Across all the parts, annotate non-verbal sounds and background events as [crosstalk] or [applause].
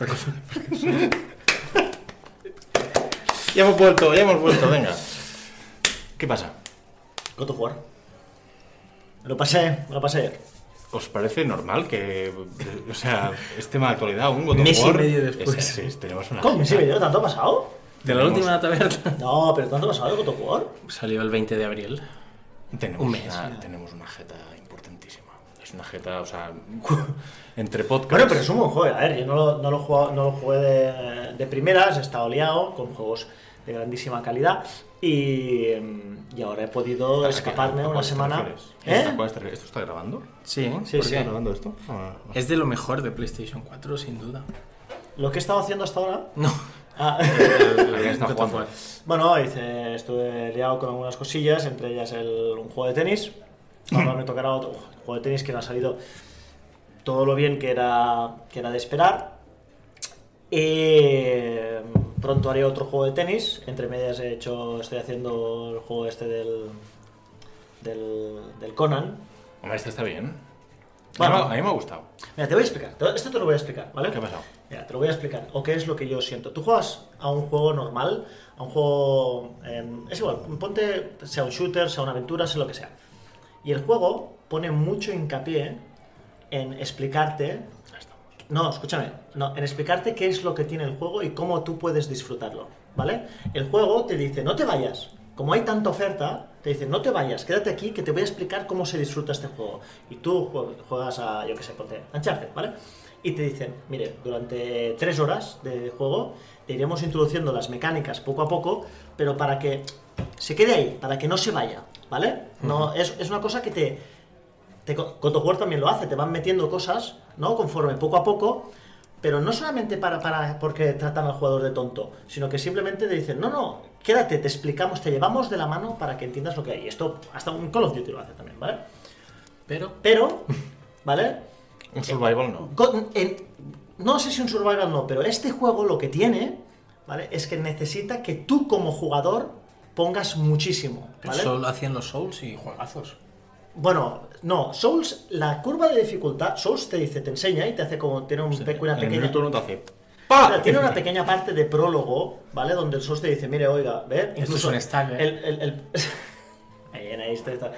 [laughs] Ya hemos vuelto, ya hemos vuelto, venga. ¿Qué pasa? Of War. Me lo pasé, me lo pasé ayer. ¿Os parece normal que, o sea, es tema de actualidad un God of Mes y War? medio después. Es- sí, tenemos una... ¿Cómo? ¿Tanto ha pasado? De la Tenemos- última taberna. [laughs] No, pero ¿tanto ha pasado de God of War? Salió el 20 de abril. Tenemos, Un mes, una, tenemos una jeta importantísima. Es una jeta, o sea, [laughs] entre podcasts... Bueno, pero es un buen juego. A ver, yo no lo, no lo, jugado- no lo jugué de, de primeras, he estado liado con juegos de grandísima calidad y, y ahora he podido ¿A qué- escaparme una semana. ¿Eh? ¿Esto está grabando? Sí, Sí, ¿Por sí. qué está grabando esto? Ah, no. Es de lo mejor de PlayStation 4, sin duda. Lo que he estado haciendo hasta ahora. No. Ah. [laughs] War. bueno, hice, estuve liado con algunas cosillas, entre ellas el, un juego de tenis. Ahora me tocará otro juego de tenis que no ha salido todo lo bien que era, que era de esperar. Y pronto haré otro juego de tenis. Entre medias he hecho, estoy haciendo el juego este del, del, del Conan. Hombre, este está bien. Bueno. a, mí, a mí me ha gustado. Mira, te voy a explicar. Esto te lo voy a explicar, ¿vale? ¿Qué ha pasado? Mira, te lo voy a explicar. O qué es lo que yo siento. Tú juegas a un juego normal, a un juego... em, es igual, ponte, sea un shooter, sea una aventura, sea lo que sea. Y el juego pone mucho hincapié en explicarte... No, escúchame. No, en explicarte qué es lo que tiene el juego y cómo tú puedes disfrutarlo, ¿vale? El juego te dice, no te vayas. Como hay tanta oferta, te dice, no te vayas, quédate aquí que te voy a explicar cómo se disfruta este juego. Y tú jue- juegas a, yo qué sé, ponte, Uncharted, ¿vale? Y te dicen, mire, durante tres horas de juego te iremos introduciendo las mecánicas poco a poco, pero para que se quede ahí, para que no se vaya, ¿vale? No, es, es una cosa que te, te, War también lo hace, te van metiendo cosas, ¿no? Conforme poco a poco, pero no solamente para, para porque tratan al jugador de tonto, sino que simplemente te dicen, no, no, quédate, te explicamos, te llevamos de la mano para que entiendas lo que hay. Y esto hasta un Call of Duty lo hace también, ¿vale? Pero Pero, ¿vale? Un survival no. En- no sé si un survival no, pero este juego lo que tiene, ¿vale? Es que necesita que tú como jugador pongas muchísimo, ¿vale? solo hacían los Souls y juegazos. Bueno, no, Souls, la curva de dificultad, Souls te dice, te enseña y te hace como, tiene un pe- una En el pequeña... minuto uno te hace... Pero tiene una pequeña parte de prólogo, ¿vale? Donde el Souls te dice, mire, oiga, ve, Esto es un stack, ¿eh? el, el, el- Ahí, ahí está, está.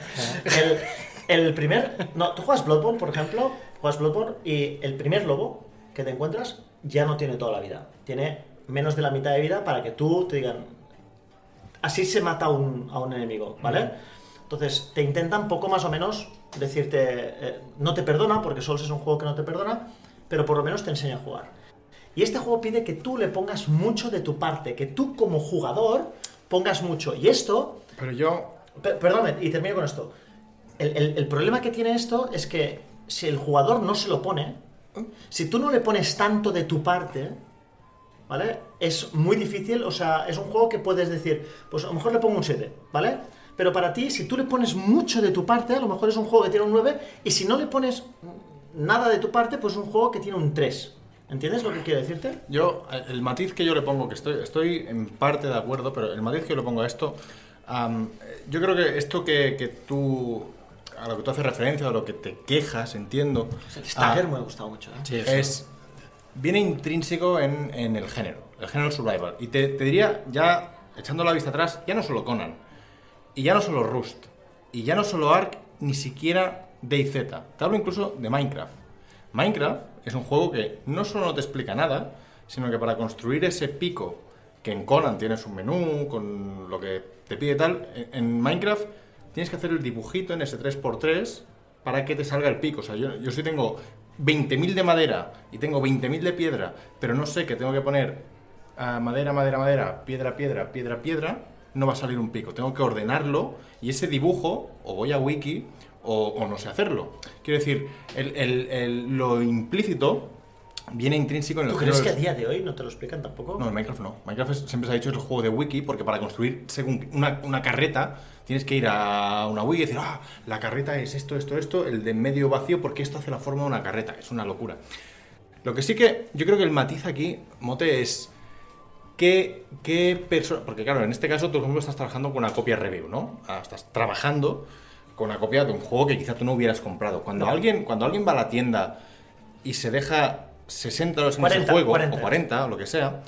El, el primer... No, tú juegas Bloodborne, por ejemplo, juegas Bloodborne y el primer lobo que te encuentras ya no tiene toda la vida. Tiene menos de la mitad de vida para que tú te digan... Así se mata a un, a un enemigo, ¿vale? Entonces, te intentan poco más o menos decirte... eh, no te perdona, porque Souls es un juego que no te perdona, pero por lo menos te enseña a jugar. Y este juego pide que tú le pongas mucho de tu parte, que tú como jugador pongas mucho. Y esto Pero yo... Per- Perdóname, y termino con esto. El, el- el problema que tiene esto es que si el jugador no se lo pone, si tú no le pones tanto de tu parte, ¿vale? Es muy difícil, o sea, es un juego que puedes decir, pues a lo mejor le pongo un 7, ¿vale? Pero para ti, si tú le pones mucho de tu parte, a lo mejor es un juego que tiene un 9, y si no le pones nada de tu parte, pues es un juego que tiene un 3. ¿Entiendes lo que quiero decirte? Yo, el matiz que yo le pongo, que estoy, estoy en parte de acuerdo, pero el matiz que yo le pongo a esto, am, yo creo que esto que, que tú, a lo que tú haces referencia, a lo que te quejas, entiendo, El Stagger ah, me ha gustado mucho. ¿eh? Sí, es, viene intrínseco en, en el género, el género survival. Y te, diría, ya echando la vista atrás, ya no solo Conan, y ya no solo Rust, y ya no solo Ark, ni siquiera DayZ. Te hablo incluso de Minecraft. Minecraft es un juego que no solo no te explica nada, sino que para construir ese pico, que en Conan tienes un menú con lo que te pide tal, en, Minecraft tienes que hacer el dibujito en ese 3x3 para que te salga el pico. O sea, yo, yo si tengo 20.000 de madera y tengo 20.000 de piedra, pero no sé que tengo que poner ah, madera, madera, madera, piedra, piedra, piedra, piedra, no va a salir un pico. Tengo que ordenarlo y ese dibujo, o voy a wiki, o, o no sé hacerlo. Quiero decir, el- el- el- lo implícito viene intrínseco en el ¿Tú crees que a día de hoy no te lo explican tampoco? no, en Minecraft no. Minecraft es- siempre se ha dicho es el juego de wiki porque para construir según una, una carreta tienes que ir a una wiki y decir, ah, la carreta es esto, esto, esto, el de medio vacío porque esto hace la forma de una carreta. Es una locura. Lo que sí que yo creo que el matiz aquí, Mote, es qué, qué persona... Porque claro, en este caso tú, por ejemplo, estás trabajando con una copia review, ¿no? Ah, Estás trabajando con una copia de un juego que quizá tú no hubieras comprado. Cuando, No. alguien, cuando alguien va a la tienda y se deja 60 euros en 40, ese juego, 40. o 40, o lo que sea,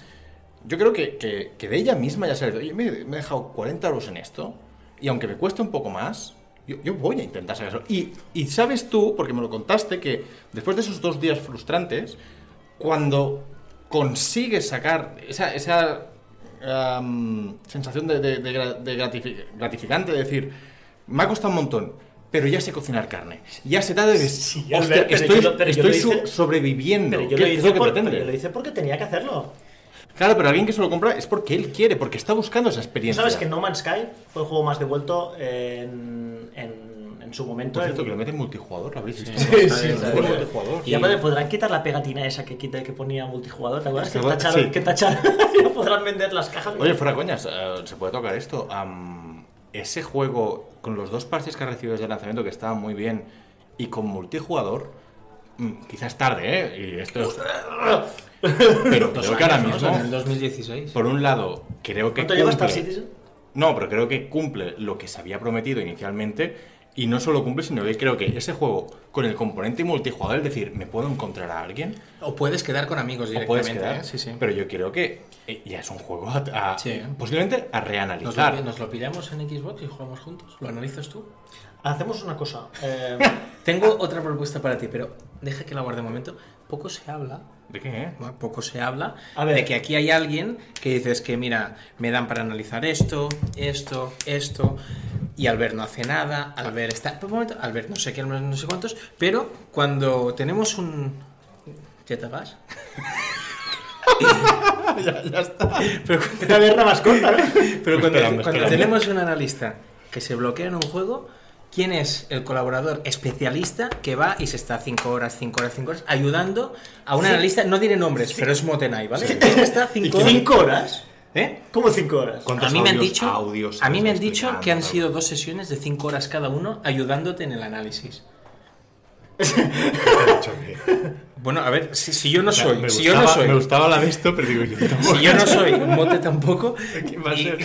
yo creo que, que- que de ella misma ya se le dice, oye, me, me he dejado 40 euros en esto, y aunque me cueste un poco más, yo, yo voy a intentar sacar eso. Y, y sabes tú, porque me lo contaste, que después de esos dos días frustrantes, cuando consigues sacar esa, esa sensación de, de- de gra- de gratifi- gratificante, de decir, me ha costado un montón, pero ya sé cocinar carne, ya sé tal, de Sí, hostia, estoy, yo estoy hice- so- sobreviviendo. Pero yo, ¿Qué lo es hice lo que por- pretende? pero yo lo hice porque tenía que hacerlo. Claro, pero alguien que se lo compra es porque él quiere, porque está buscando esa ¿Tú experiencia. sabes que No Man's Sky fue el juego más devuelto en, en, en su momento? Por cierto, que lo mete en multijugador, ¿lo habréis visto? Sí, Sí, sí, sí, sí. multijugador. Y ya me podrán quitar la pegatina esa que quita que ponía multijugador, ¿te acuerdas? Que Sí. tacharon, que tacharon, [laughs] ya podrán vender las cajas. Oye, fuera coñas, eh, ¿se puede tocar esto? Ese juego, con los dos parches que ha recibido desde el lanzamiento, que estaban muy bien, y con multijugador, mm, quizás tarde, ¿eh? Y esto es... [laughs] Pero creo que ahora mismo, En el 2016. por un lado, creo que ¿Cuánto lleva Star Citizen? No, pero creo que cumple lo que se había prometido inicialmente y no solo cumple, sino que creo que ese juego con el componente multijugador, es decir, me puedo encontrar a alguien O puedes quedar con amigos o directamente. puedes quedar, ¿eh? Sí, sí. pero yo creo que eh, ya es un juego a, a- Sí. posiblemente a ¿Nos reanalizar. lo, nos lo pillamos en Xbox y jugamos juntos? ¿Lo analizas tú? Hacemos una cosa. eh, [laughs] Tengo otra propuesta para ti, pero deja que la guarde un momento. Poco se habla, ¿De qué? eh? bueno, poco se habla A ver. de que aquí hay alguien que dices que, mira, me dan para analizar esto, esto, esto, y Albert no hace nada, Albert está... Por un momento, Albert no sé qué, Albert no sé cuántos, pero cuando tenemos un... ¿Ya te vas? [laughs] ya, ya está. Pero, una guerra más corta, ¿no? pero cuando, Esperando, cuando esperando. tenemos un analista que se bloquea en un juego, ¿quién es el colaborador especialista que va y se está 5 horas, 5 horas, 5 horas ayudando a un Sí. analista? No diré nombres, pero es Motenay, ¿vale? Este está 5 horas. ¿Cinco horas? ¿Eh? ¿Cómo cinco horas? ¿Cuántos A mí me han dicho, audios a mí me han dicho que han sido dos sesiones de 5 horas cada uno ayudándote en el análisis. Bueno, a ver, si, si yo no soy, me si yo no soy, Me gustaba la de esto, pero digo, yo tampoco. si yo no soy un mote tampoco, ¿Quién va a y- ser?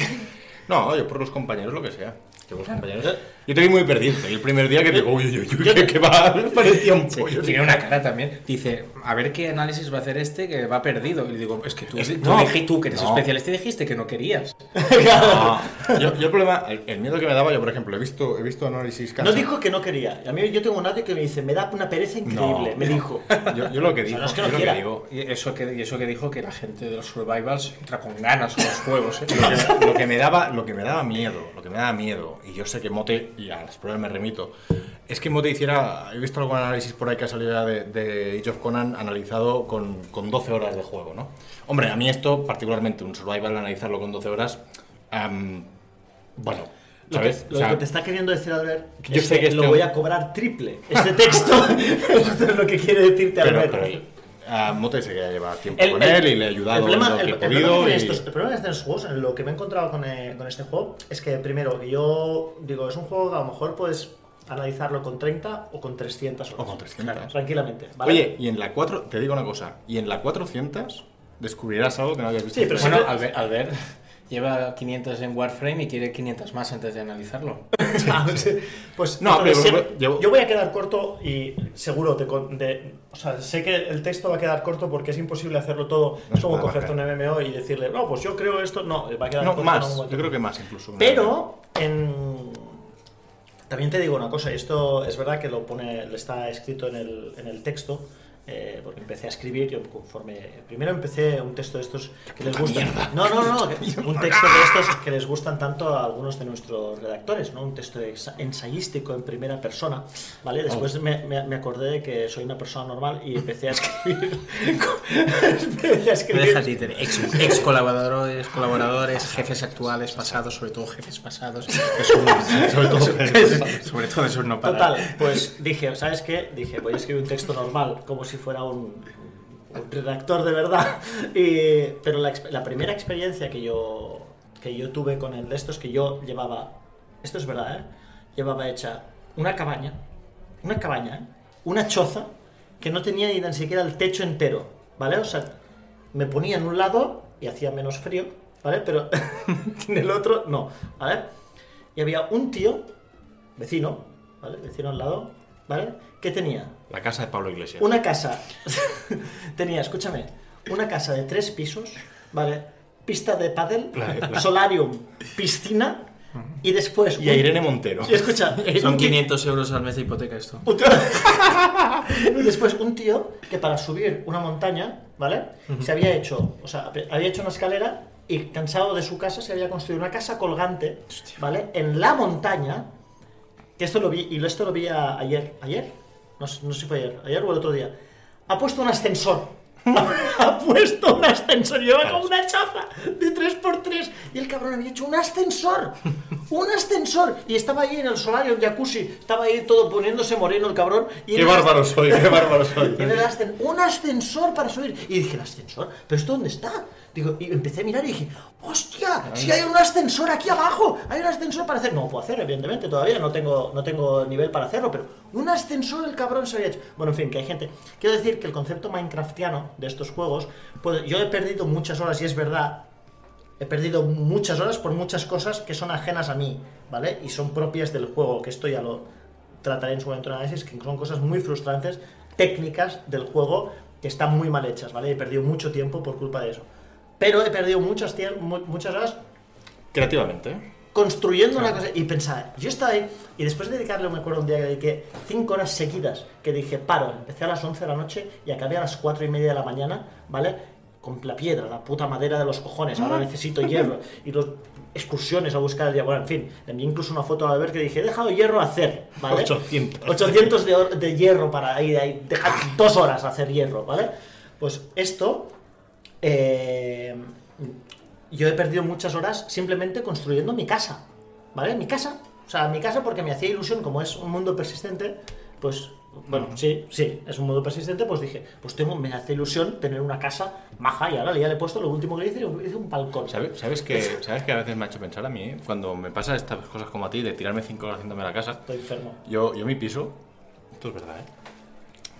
No, yo por los compañeros, lo que sea. Yo, por los compañeros. Yo te vi muy perdido. Y el primer día que digo, uy, uy, uy, que, que va, [laughs] parecía un Sí, pollo. tiene una cara también. Dice, a ver qué análisis va a hacer este que va perdido. Y le digo, es que tú, Es- tú, no, dij- tú que eres no. especialista dijiste que no querías. [laughs] No, yo, yo el problema, el, el miedo que me daba, yo por ejemplo, he visto, he visto análisis No cansa- dijo que no quería. A mí yo tengo un audio que me dice, me da una pereza increíble. No. Me dijo. Yo, yo lo que digo, no es que yo no lo que digo, Y eso que, y eso que dijo que la gente de los survivals entra con ganas a los juegos. ¿eh? lo que, lo que me daba, lo que me daba miedo, lo que me daba miedo, y yo sé que Mote, y a las pruebas me remito, es que Mote hiciera, he visto algún análisis por ahí que ha salido de, de Age of Conan analizado con, con 12 horas de juego, ¿no? Hombre, a mí esto, particularmente un survival, analizarlo con 12 horas, am, bueno, Lo que, lo O sea, que te está queriendo decir Albert que yo es sé que, que este lo voy a cobrar triple. Este texto, [laughs] esto es lo que quiere decirte pero, Albert. pero a Mote sé que lleva tiempo El- con el- él y le he ayudado el problema, en lo el- que he el problema podido. que y- estos- el problema que tienen estos juegos, lo que me he encontrado con, eh, con este juego, es que primero, que yo digo, es un juego que a lo mejor puedes analizarlo con 30 o con 300 horas. O con 300. Tranquilamente. ¿vale? Oye, y en la 4, te digo una cosa, y en la 400 descubrirás algo que no habías visto. Sí, pero Bueno, siempre- Albert, Albert lleva 500 en Warframe y quiere 500 más antes de analizarlo. [laughs] Ah, pues No, entonces, pero- siempre- yo- yo voy a quedar corto y seguro te con- de, o sea, sé que el texto va a quedar corto porque es imposible hacerlo todo. No es como cogerte un. MMO y decirle, no, pues yo creo esto. No, va a quedar No, corto. más, yo creo que más incluso. Pero en... también te digo una cosa, y esto es verdad que lo pone, lo está escrito en el, en el texto, eh, porque empecé a escribir, yo conforme... Primero empecé un texto de estos que les gustan... No, no, no, [laughs] un texto de estos que les gustan tanto a algunos de nuestros redactores, ¿no? Un texto ensayístico en primera persona, ¿vale? Después Oh. me, me- me acordé de que soy una persona normal y empecé a escribir... [laughs] empecé a escribir... Ex, ex colaboradores, colaboradores, jefes actuales, pasados, sobre todo jefes pasados. Un- [laughs] Sobre todo sobre todo eso no para. Total, pues dije, ¿sabes qué? Dije, voy a escribir un texto normal, como si fuera un, redactor de verdad. [laughs] Pero la, primera experiencia que yo, que yo tuve con el de esto es que yo llevaba, esto es verdad, ¿eh? Llevaba hecha una cabaña, una cabaña. Una choza que no tenía ni tan siquiera el techo entero, ¿vale? O sea, me ponía en un lado y hacía menos frío, ¿vale? Pero [laughs] en el otro no, ¿vale? Y había un tío, vecino, ¿vale? Vecino al lado, ¿vale? ¿Qué tenía? La casa de Pablo Iglesias. Una casa. [laughs] tenía, escúchame, una casa de tres pisos, ¿vale? Pista de pádel, Claro, claro. solarium, piscina y después. Y a Irene Montero. Y escucha, [laughs] Son un tío- 500 euros al mes de hipoteca esto. un tío- [laughs] y después un tío que para subir una montaña, ¿vale? Se había hecho, o sea, había hecho una escalera y cansado de su casa se había construido una casa colgante, ¿vale? En la montaña, que esto lo vi, y esto lo vi a- ayer, ¿ayer? No, sé- no sé si fue ayer, ayer o el otro día. Ha puesto un ascensor. [laughs] ha puesto un ascensor, lleva como una chaza de 3x3 y el cabrón había hecho un ascensor, un ascensor y estaba ahí en el solario, el jacuzzi, estaba ahí todo poniéndose moreno el cabrón y Qué en bárbaro soy, qué bárbaro soy. [laughs] en el ascen- un ascensor para subir. Y dije, ¿el ascensor? ¿Pero esto dónde está? Digo, y empecé a mirar y dije, ¡hostia! Si hay un ascensor aquí abajo, hay un ascensor para hacer. No puedo hacer, evidentemente, todavía no tengo, no tengo nivel para hacerlo, pero un ascensor el cabrón se había hecho. Bueno, en fin, que hay gente. Quiero decir que el concepto Minecraftiano de estos juegos, pues yo he perdido muchas horas y es verdad. He perdido muchas horas por muchas cosas que son ajenas a mí, ¿vale? Y son propias del juego, que esto ya lo trataré en su momento en análisis, que son cosas muy frustrantes, técnicas del juego que están muy mal hechas, ¿vale? He perdido mucho tiempo por culpa de eso. Pero he perdido muchas, muchas horas Creativamente. ¿eh? construyendo una cosa y pensaba, yo estaba ahí y después de dedicarle, me acuerdo un día que dediqué 5 horas seguidas, que dije, paro, empecé a las 11 de la noche y acabé a las 4 y media de la mañana, ¿vale? Con la piedra, la puta madera de los cojones, ahora necesito hierro [laughs] y los excursiones a buscar el hierro, bueno, en fin, envié incluso una foto a Albert que dije, he dejado hierro a hacer, ¿vale? 800. 800 de, de hierro para ir ahí, dejar dos horas a hacer hierro, ¿vale? Pues esto, eh, yo he perdido muchas horas simplemente construyendo mi casa, ¿vale? Mi casa, o sea, mi casa porque me hacía ilusión, como es un mundo persistente, pues, bueno, sí, sí, es un mundo persistente, pues dije, pues tengo, me hace ilusión tener una casa maja y ahora ya le he puesto lo último que hice, hice un balcón. ¿Sabes, sabes, que, [laughs] ¿Sabes que a veces me ha hecho pensar a mí, eh? cuando me pasa estas cosas como a ti, de tirarme 5 horas haciéndome la casa? Estoy enfermo. Yo, yo mi piso, esto es verdad, ¿eh?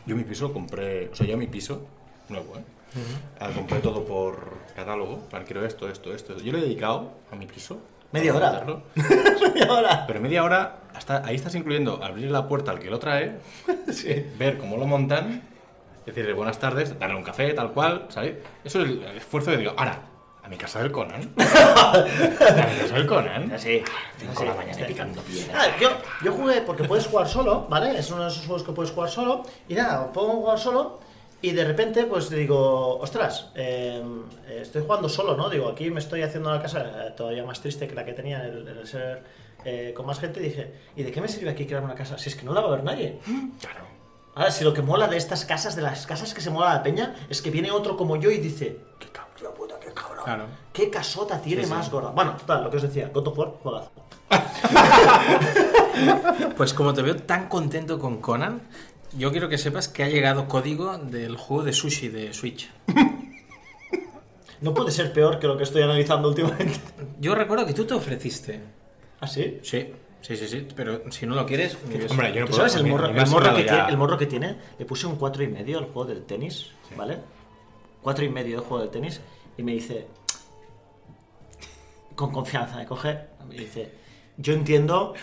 Yo mi piso lo compré, o sea, yo mi piso, nuevo, ¿eh? Ah, compré todo por catálogo, plan, quiero esto, esto, esto. Yo le he dedicado a mi piso. Media hora. Y ahora, [laughs] Pero media hora, hasta ahí estás incluyendo abrir la puerta al que lo trae, [laughs] ver cómo lo montan, decirle buenas tardes, darle un café, tal cual, ¿sabes? Eso es el esfuerzo que digo, ahora, a mi casa del Conan. [laughs] a mi casa del Conan. Sí. 5 de la mañana picando piedra. Yo, yo jugué porque puedes jugar solo, ¿vale? Es uno de esos juegos que puedes jugar solo. Y nada, puedo jugar solo y de repente pues digo, ostras, eh, eh, estoy jugando solo, ¿no? Digo, aquí me estoy haciendo una casa eh, todavía más triste que la que tenía en el, ser eh, con más gente. Y dije, ¿y de qué me sirve aquí crear una casa? Si es que no la va a ver nadie. [laughs] Claro. Ahora, si lo que mola de estas casas, de las casas que se mola la peña, es que viene otro como yo y dice, qué cabrón, puta, qué cabrón. Claro. ¿Qué casota tiene Sí, sí. más gorda? Bueno, total, lo que os decía, God of War, juegazo. [laughs] Pues como te veo tan contento con Conan, yo quiero que sepas que ha llegado código del juego de sushi de Switch. No puede ser peor que lo que estoy analizando últimamente. Yo recuerdo que tú te ofreciste. ¿Ah, sí? Sí, sí, sí, sí. Pero si no lo quieres, Hombre, yo no ¿Tú puedo. sabes el morro, el morro que tiene, el morro que tiene? Le puse un 4 y medio al juego del tenis, ¿vale? 4 y medio del juego del tenis y me dice, con confianza, me coge, me dice, yo entiendo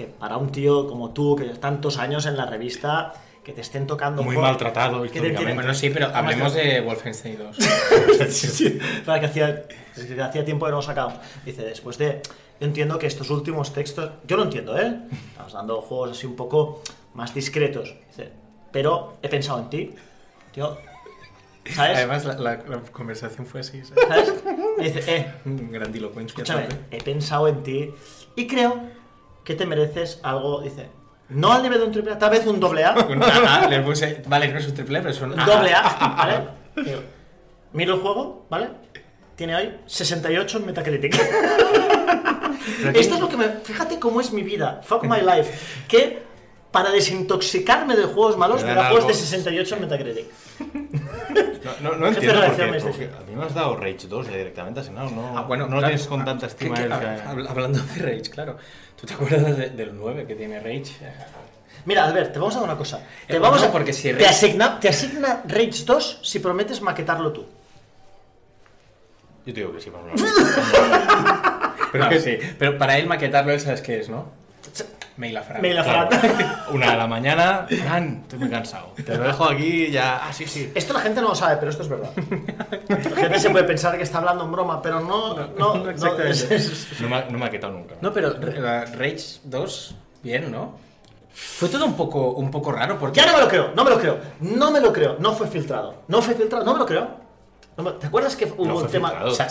que para un tío como tú, que tantos años en la revista, que te estén tocando... Muy maltratado que te históricamente. Bueno, sí, pero hablemos de Wolfenstein 2. [laughs] Sí, sí. Para que hacía, que hacía tiempo que no lo sacábamos. Dice, después de... Yo entiendo que estos últimos textos... Yo lo entiendo, ¿eh? Estamos dando juegos así un poco más discretos. Dice, pero he pensado en ti. Tío, ¿sabes? Además, la, la- la conversación fue así. ¿sabes? ¿Sabes? Me dice, eh, Grandilocuencia. escúchame, he pensado en ti y creo que te mereces algo... Dice, no al nivel de un triple A, tal vez un doble A. [laughs] Un AA, le puse. Vale, no es un triple A, pero es un AA. doble A, ¿vale? Digo, Miro el juego, ¿vale? Tiene hoy 68 en Metacritic. [laughs] Esto es lo que me... Fíjate cómo es mi vida. Fuck my life. Que para desintoxicarme de juegos malos me da juegos de algo. 68 en Metacritic. No, no, no entiendo de por qué, redacción me porque a mí me has dado Rage 2 ya directamente, así no, no, Ah, bueno, no claro. tienes con tanta Ah, estima que- el que- que- hab- Hablando de Rage, claro. ¿Tú te acuerdas de- del 9 que tiene Rage? Mira, Albert, te vamos a dar una cosa. Te, Eh, vamos a... porque si te, asigna, te asigna Rage 2 si prometes maquetarlo tú. Yo te digo que sí, vamos a. [laughs] Pero, que sí. pero para él maquetarlo, él sabes qué es, ¿no? Mail a Fran. Mail a Claro. [laughs] Una de la mañana, Fran, estoy muy cansado. Te lo dejo aquí ya. Ah, sí, sí. Esto la gente no lo sabe, pero esto es verdad. La gente se puede pensar que está hablando en broma, pero no, no, no, exactamente. es- es- No me, ha- no me ha quitado nunca. No, pero Rage 2, bien, ¿no? Fue todo un poco, un poco raro porque... Ya no me lo creo, no me lo creo, no me lo creo, no fue filtrado, no fue filtrado, no me lo creo. No ¿Te acuerdas que hubo No un tema? filtrado. Campaña,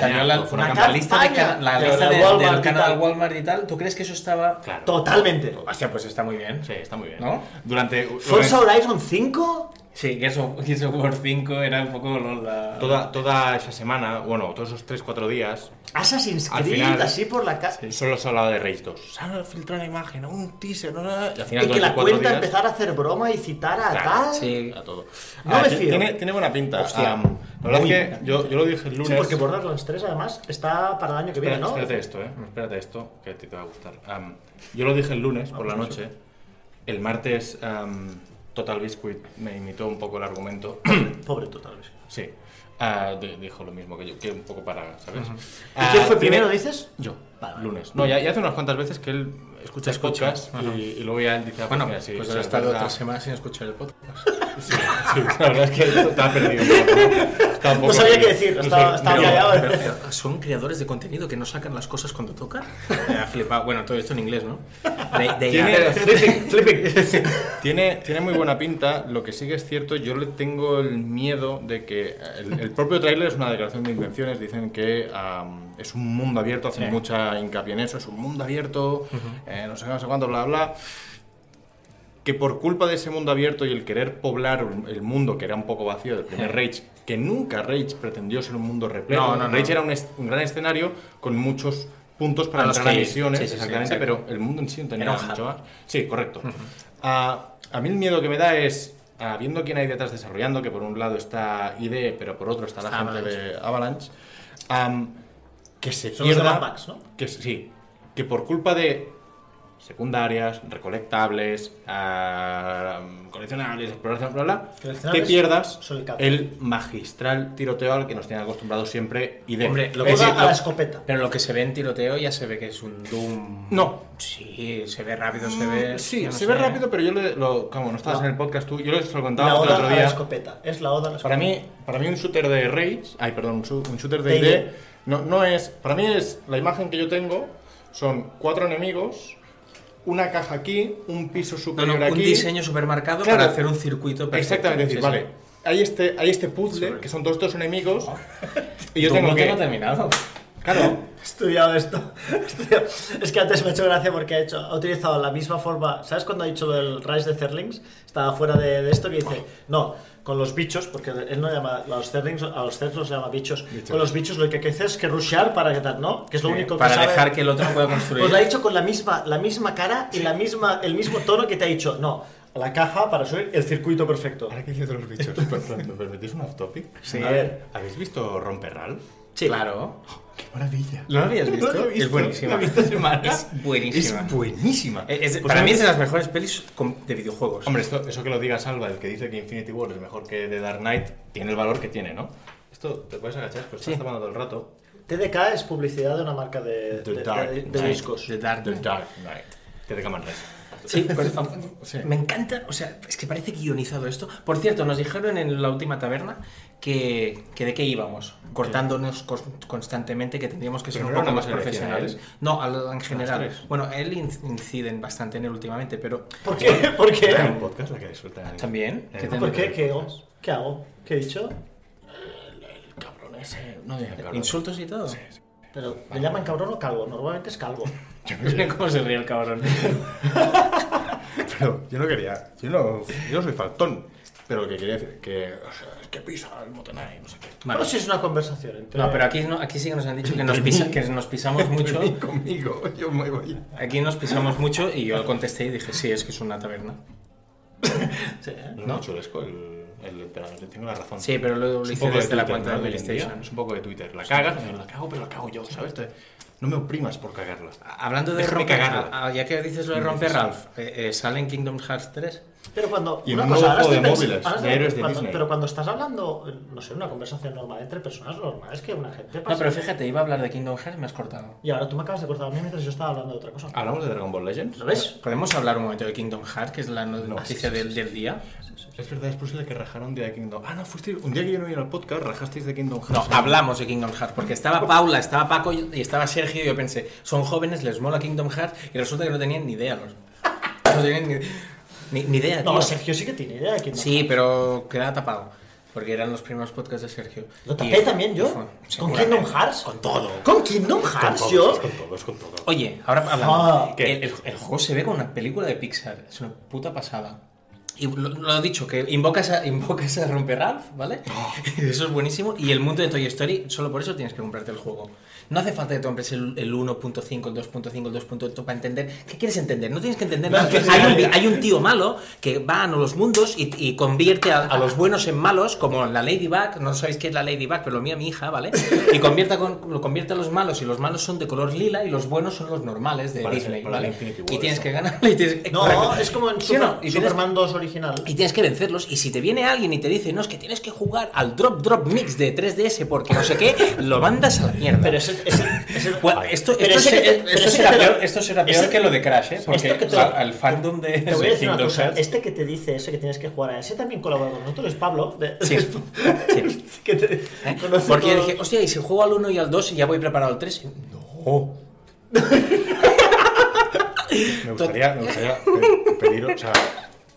salió la, fue una campaña. lista, de, la lista de- Walmart del canal. Walmart y tal. ¿Tú crees que eso estaba...? Claro. Totalmente. Hostia, pues está muy bien. Sí, está muy bien. ¿No? Durante. Forza Horizon 5, Sí, Gears of, Gears of War 5 era un poco la... Toda, toda esa semana, bueno, todos esos 3-4 días, Assassin's Al Creed, final- así por la casa. solo se hablaba de Rage 2. Se ha filtrado una imagen, un teaser, no. Y al final, Y que la cuenta días, empezar a hacer broma y citar a Claro, tal. Sí. a todo. No Ah, me fío. Tiene, tiene buena pinta. Hostia. Am, la verdad es que yo, yo lo dije el lunes. Sí, porque Borderlands 3 además está para el año que Espera- viene, ¿no? Espérate esto, eh. Espérate esto, que a ti te va a gustar. Am, yo lo dije el lunes por la noche. El martes, am, Total Biscuit me imitó un poco el argumento. [coughs] Pobre total. ¿Y sí. Ah, di- dijo lo mismo que yo, que un poco para, ¿sabes? quién fue Ah, primero, tiene- dices? Yo, Vale, lunes. No, ya, ya hace unas cuantas veces que él escucha el podcast y, y luego ya él dice, ah, Bueno, sí, pues sí, he es estado tres semanas sin escuchar el podcast. [laughs] Sí, sí, la verdad es que perdido un poco. ¿no? No sabía qué decir, No estaba- sé, estaba pero- callado. Pero, [laughs] pero, son creadores de contenido que no sacan las cosas cuando tocan. Flipado. Bueno, todo esto en inglés, ¿no? Tiene, [laughs] flipping, flipping. tiene, tiene muy buena pinta, lo que sí que es cierto, yo le tengo el miedo de que el, el propio tráiler es una declaración de intenciones, dicen que es un mundo abierto, hacen Sí. mucha hincapié en eso, es un mundo abierto, eh, no sé qué, no sé cuánto, bla, bla. Que por culpa de ese mundo abierto y el querer poblar el mundo que era un poco vacío del primer Rage, que nunca Rage pretendió ser un mundo repleto, No, no, no. Rage era un, un gran escenario con muchos puntos para ir. misiones, Sí, sí, sí, exactamente, exacto. pero el mundo en sí no tenía mucho más. Sí, correcto. Ah, a mí el miedo que me da es, ah, viendo quién hay detrás desarrollando, que por un lado está ID, pero por otro está la gente Avalanche. de Avalanche, am, que se Son los de. Mad Max, ¿no? Que, sí, que por culpa de secundarias, recolectables, ah, coleccionables, exploración, bla, bla, te Coleccionables pierdas son el el magistral tiroteo al que nos tiene acostumbrados siempre ID. Hombre, lo Es que decir, a la escopeta. Pero lo que se ve en tiroteo ya se ve que es un Doom. No. Sí, se ve rápido, se ve. Sí, no se sé. ve rápido, pero yo le, lo, como no estabas No. en el podcast tú, yo les lo La contaba el oda otro a la día. escopeta. Es la oda a la escopeta. Para mí, para mí un shooter de Rage, ay, perdón, un, shooter de De ID, ID. no, no es, para mí es, la imagen que yo tengo son cuatro enemigos, una caja aquí, un piso No, superior no, un aquí. diseño supermercado Claro. para hacer un circuito perfecto. Exactamente, decir, Sí, sí. vale, hay este, hay este puzzle, que son todos estos enemigos, [laughs] y yo tengo no que... terminado. Claro, He estudiado esto. [laughs] Estudiado. Es que antes me ha hecho gracia porque ha, hecho, ha utilizado la misma forma. ¿Sabes cuando ha dicho lo del Rise de Zerlings? Estaba fuera de, de esto que dice, no, con los bichos, porque él no llama a los Zerlings, a los Zerlings los llama bichos. Con los bichos lo que hay que hacer es que rushear para que tal, ¿no? Que es lo único que para sabe. dejar que el otro pueda construir. Pues lo ha dicho con la misma, la misma cara y la misma, el mismo tono que te ha dicho, no, a la caja para subir el circuito perfecto. ahora que dices de los bichos, ¿me permitís un off topic? Sí. A ver. ¿Habéis visto Romperral? Sí. Claro. ¡Qué maravilla! ¿No lo habías visto? No lo visto. Es buenísima. Es buenísima. Es buenísima. Es- es- Pues para mí es de las mejores pelis de videojuegos. Hombre, esto, eso que lo diga Salva, el que dice que Infinity War es mejor que The Dark Knight, tiene el valor que tiene, ¿no? Esto te puedes agachar, pues Sí. estás tomando todo el rato. TDK es publicidad de una marca de, The de- Dark de- de Knight. discos. The Dark The Knight. Dark Knight. TDK Manresa. Sí, [laughs] pues, Sí. me encanta, o sea, es que parece guionizado esto. Por cierto, nos dijeron en la última taberna que, que de qué íbamos, cortándonos cos- constantemente, que tendríamos que ser un poco más profesionales. No, al- en general. tres. Bueno, él in- inciden bastante en él últimamente, pero ¿Por [laughs] qué? ¿Por qué? Era un podcast la que suelta. También, que ¿Por qué? ¿Qué hago? ¿Qué hago? ¿Qué he dicho? El cabrón ese. No digas cabrón. insultos y todo. Pero, ¿me llaman cabrón o calvo? Normalmente es calvo. [laughs] Mira cómo se ríe el cabrón. [laughs] Pero yo no quería. Yo no, yo no soy faltón. Pero lo que quería decir que. O sea, es que pisa el Motenay, no sé qué. Vale. Pero si es una conversación entre... No, pero aquí, no, aquí sí que nos han dicho que nos, pisa- que nos pisamos mucho. Conmigo, yo me voy. Aquí nos pisamos mucho y yo contesté y dije, sí, es que es una taberna. [laughs] Sí, ¿eh? No chulesco el, el emperador, tengo la razón. Sí, pero lo, lo hice desde la Twitter, cuenta ¿no? de PlayStation. Es un poco de Twitter. La cagas, pero la cago, pero la cago yo, ¿sabes? Te- No me oprimas por cagarla. Hablando de Déjame romper, cagarla. ah, ah, ya que dices lo de romper Ralph, eh, eh, ¿sale en Kingdom Hearts 3? Pero cuando. Y en una un cosa, nuevo ahora juego estoy de pens- móviles, ahora de estoy- héroes de cuando- Disney. Pero cuando estás hablando, no sé, una conversación normal entre personas normales, que una gente pasa. No, pero fíjate, iba a hablar de Kingdom Hearts y me has cortado. Y ahora tú me acabas de cortar a mí mientras yo estaba hablando de otra cosa. ¿Hablamos de Dragon Ball Legends? ¿Lo ves? ¿Podemos hablar un momento de Kingdom Hearts, que es la no- noticia del, del día? Es verdad, es posible que rajaron un día de Kingdom Ah, no, fuiste un día que yo no vine al podcast, rajasteis de Kingdom No, Hearts. hablamos de Kingdom Hearts, porque estaba Paula, estaba Paco y estaba Sergio y yo pensé, son jóvenes, les mola Kingdom Hearts y resulta que no tenían ni idea los... No tenían ni, ni- ni idea, tío. No, Sergio sí que tiene idea de quién Sí, pero quedaba tapado, porque eran los primeros podcasts de Sergio. ¿Lo Y- tapé también yo? fue- ¿Con. Kingdom Hearts? Con todo. ¿Con Kingdom Hearts Con yo? todos, con todos, con todos. Oye, ahora hablando. Ah. El- el juego se ve como una película de Pixar. Es una puta pasada. Y lo, lo he dicho, que invocas a, [laughs] invocas a Romper Ralph, ¿vale? Eso es buenísimo. Y el mundo de Toy Story, solo por eso tienes que comprarte el juego. No hace falta que te compres el, el 1.5, el 2.5, el 2.8 para entender. ¿Qué quieres entender? No tienes que entender nada. No, hay, un, sí. hay un tío malo que va a los mundos y, y convierte a, a los buenos en malos, como la Ladybug. No sabéis qué es la Ladybug, pero lo mío mi hija, ¿vale? Y convierte, con, lo convierte a los malos y los malos son de color lila y los buenos son los normales de Disney, ¿vale? [laughs] Y tienes que ganar. y tienes- No, correcto. es como en ¿Sí Super- no? Y tienes- Superman 2 original. Y tienes que vencerlos. Y si te viene alguien y te dice, no, es que tienes que jugar al Drop Drop Mix de 3DS porque no sé qué, [laughs] lo mandas a la mierda. Pero [laughs] Bueno, esto, Pero esto, ese te- esto será peor, esto será peor ese- que lo de Crash, ¿eh? Porque te lo- al fandom de, Te voy a de decir una cosa. Este que te dice ese que tienes que jugar a ese también colabora con nosotros, es Pablo. de- Sí. [laughs] Sí. que te ¿Eh? Porque yo todo. dije, hostia, y si juego al 1 y al 2 y ya voy preparado al 3. No. Me gustaría, me gustaría pe- pediros, o sea,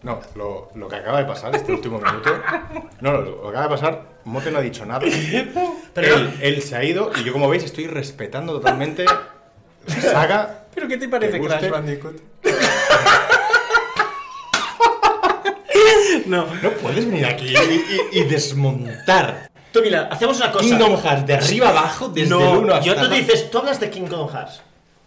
no, lo, lo que acaba de pasar este último minuto, no, lo, lo que acaba de pasar, Mote no ha dicho nada, Pero- él, él se ha ido y yo como veis estoy respetando totalmente la saga. ¿Pero qué te parece. Crash Bandicoot? no. No puedes venir aquí y, y- y desmontar Tú, mira, hacemos una cosa. Kingdom Hearts de arriba abajo desde no, el 1 hasta yo tú dices, tú hablas de Kingdom Hearts.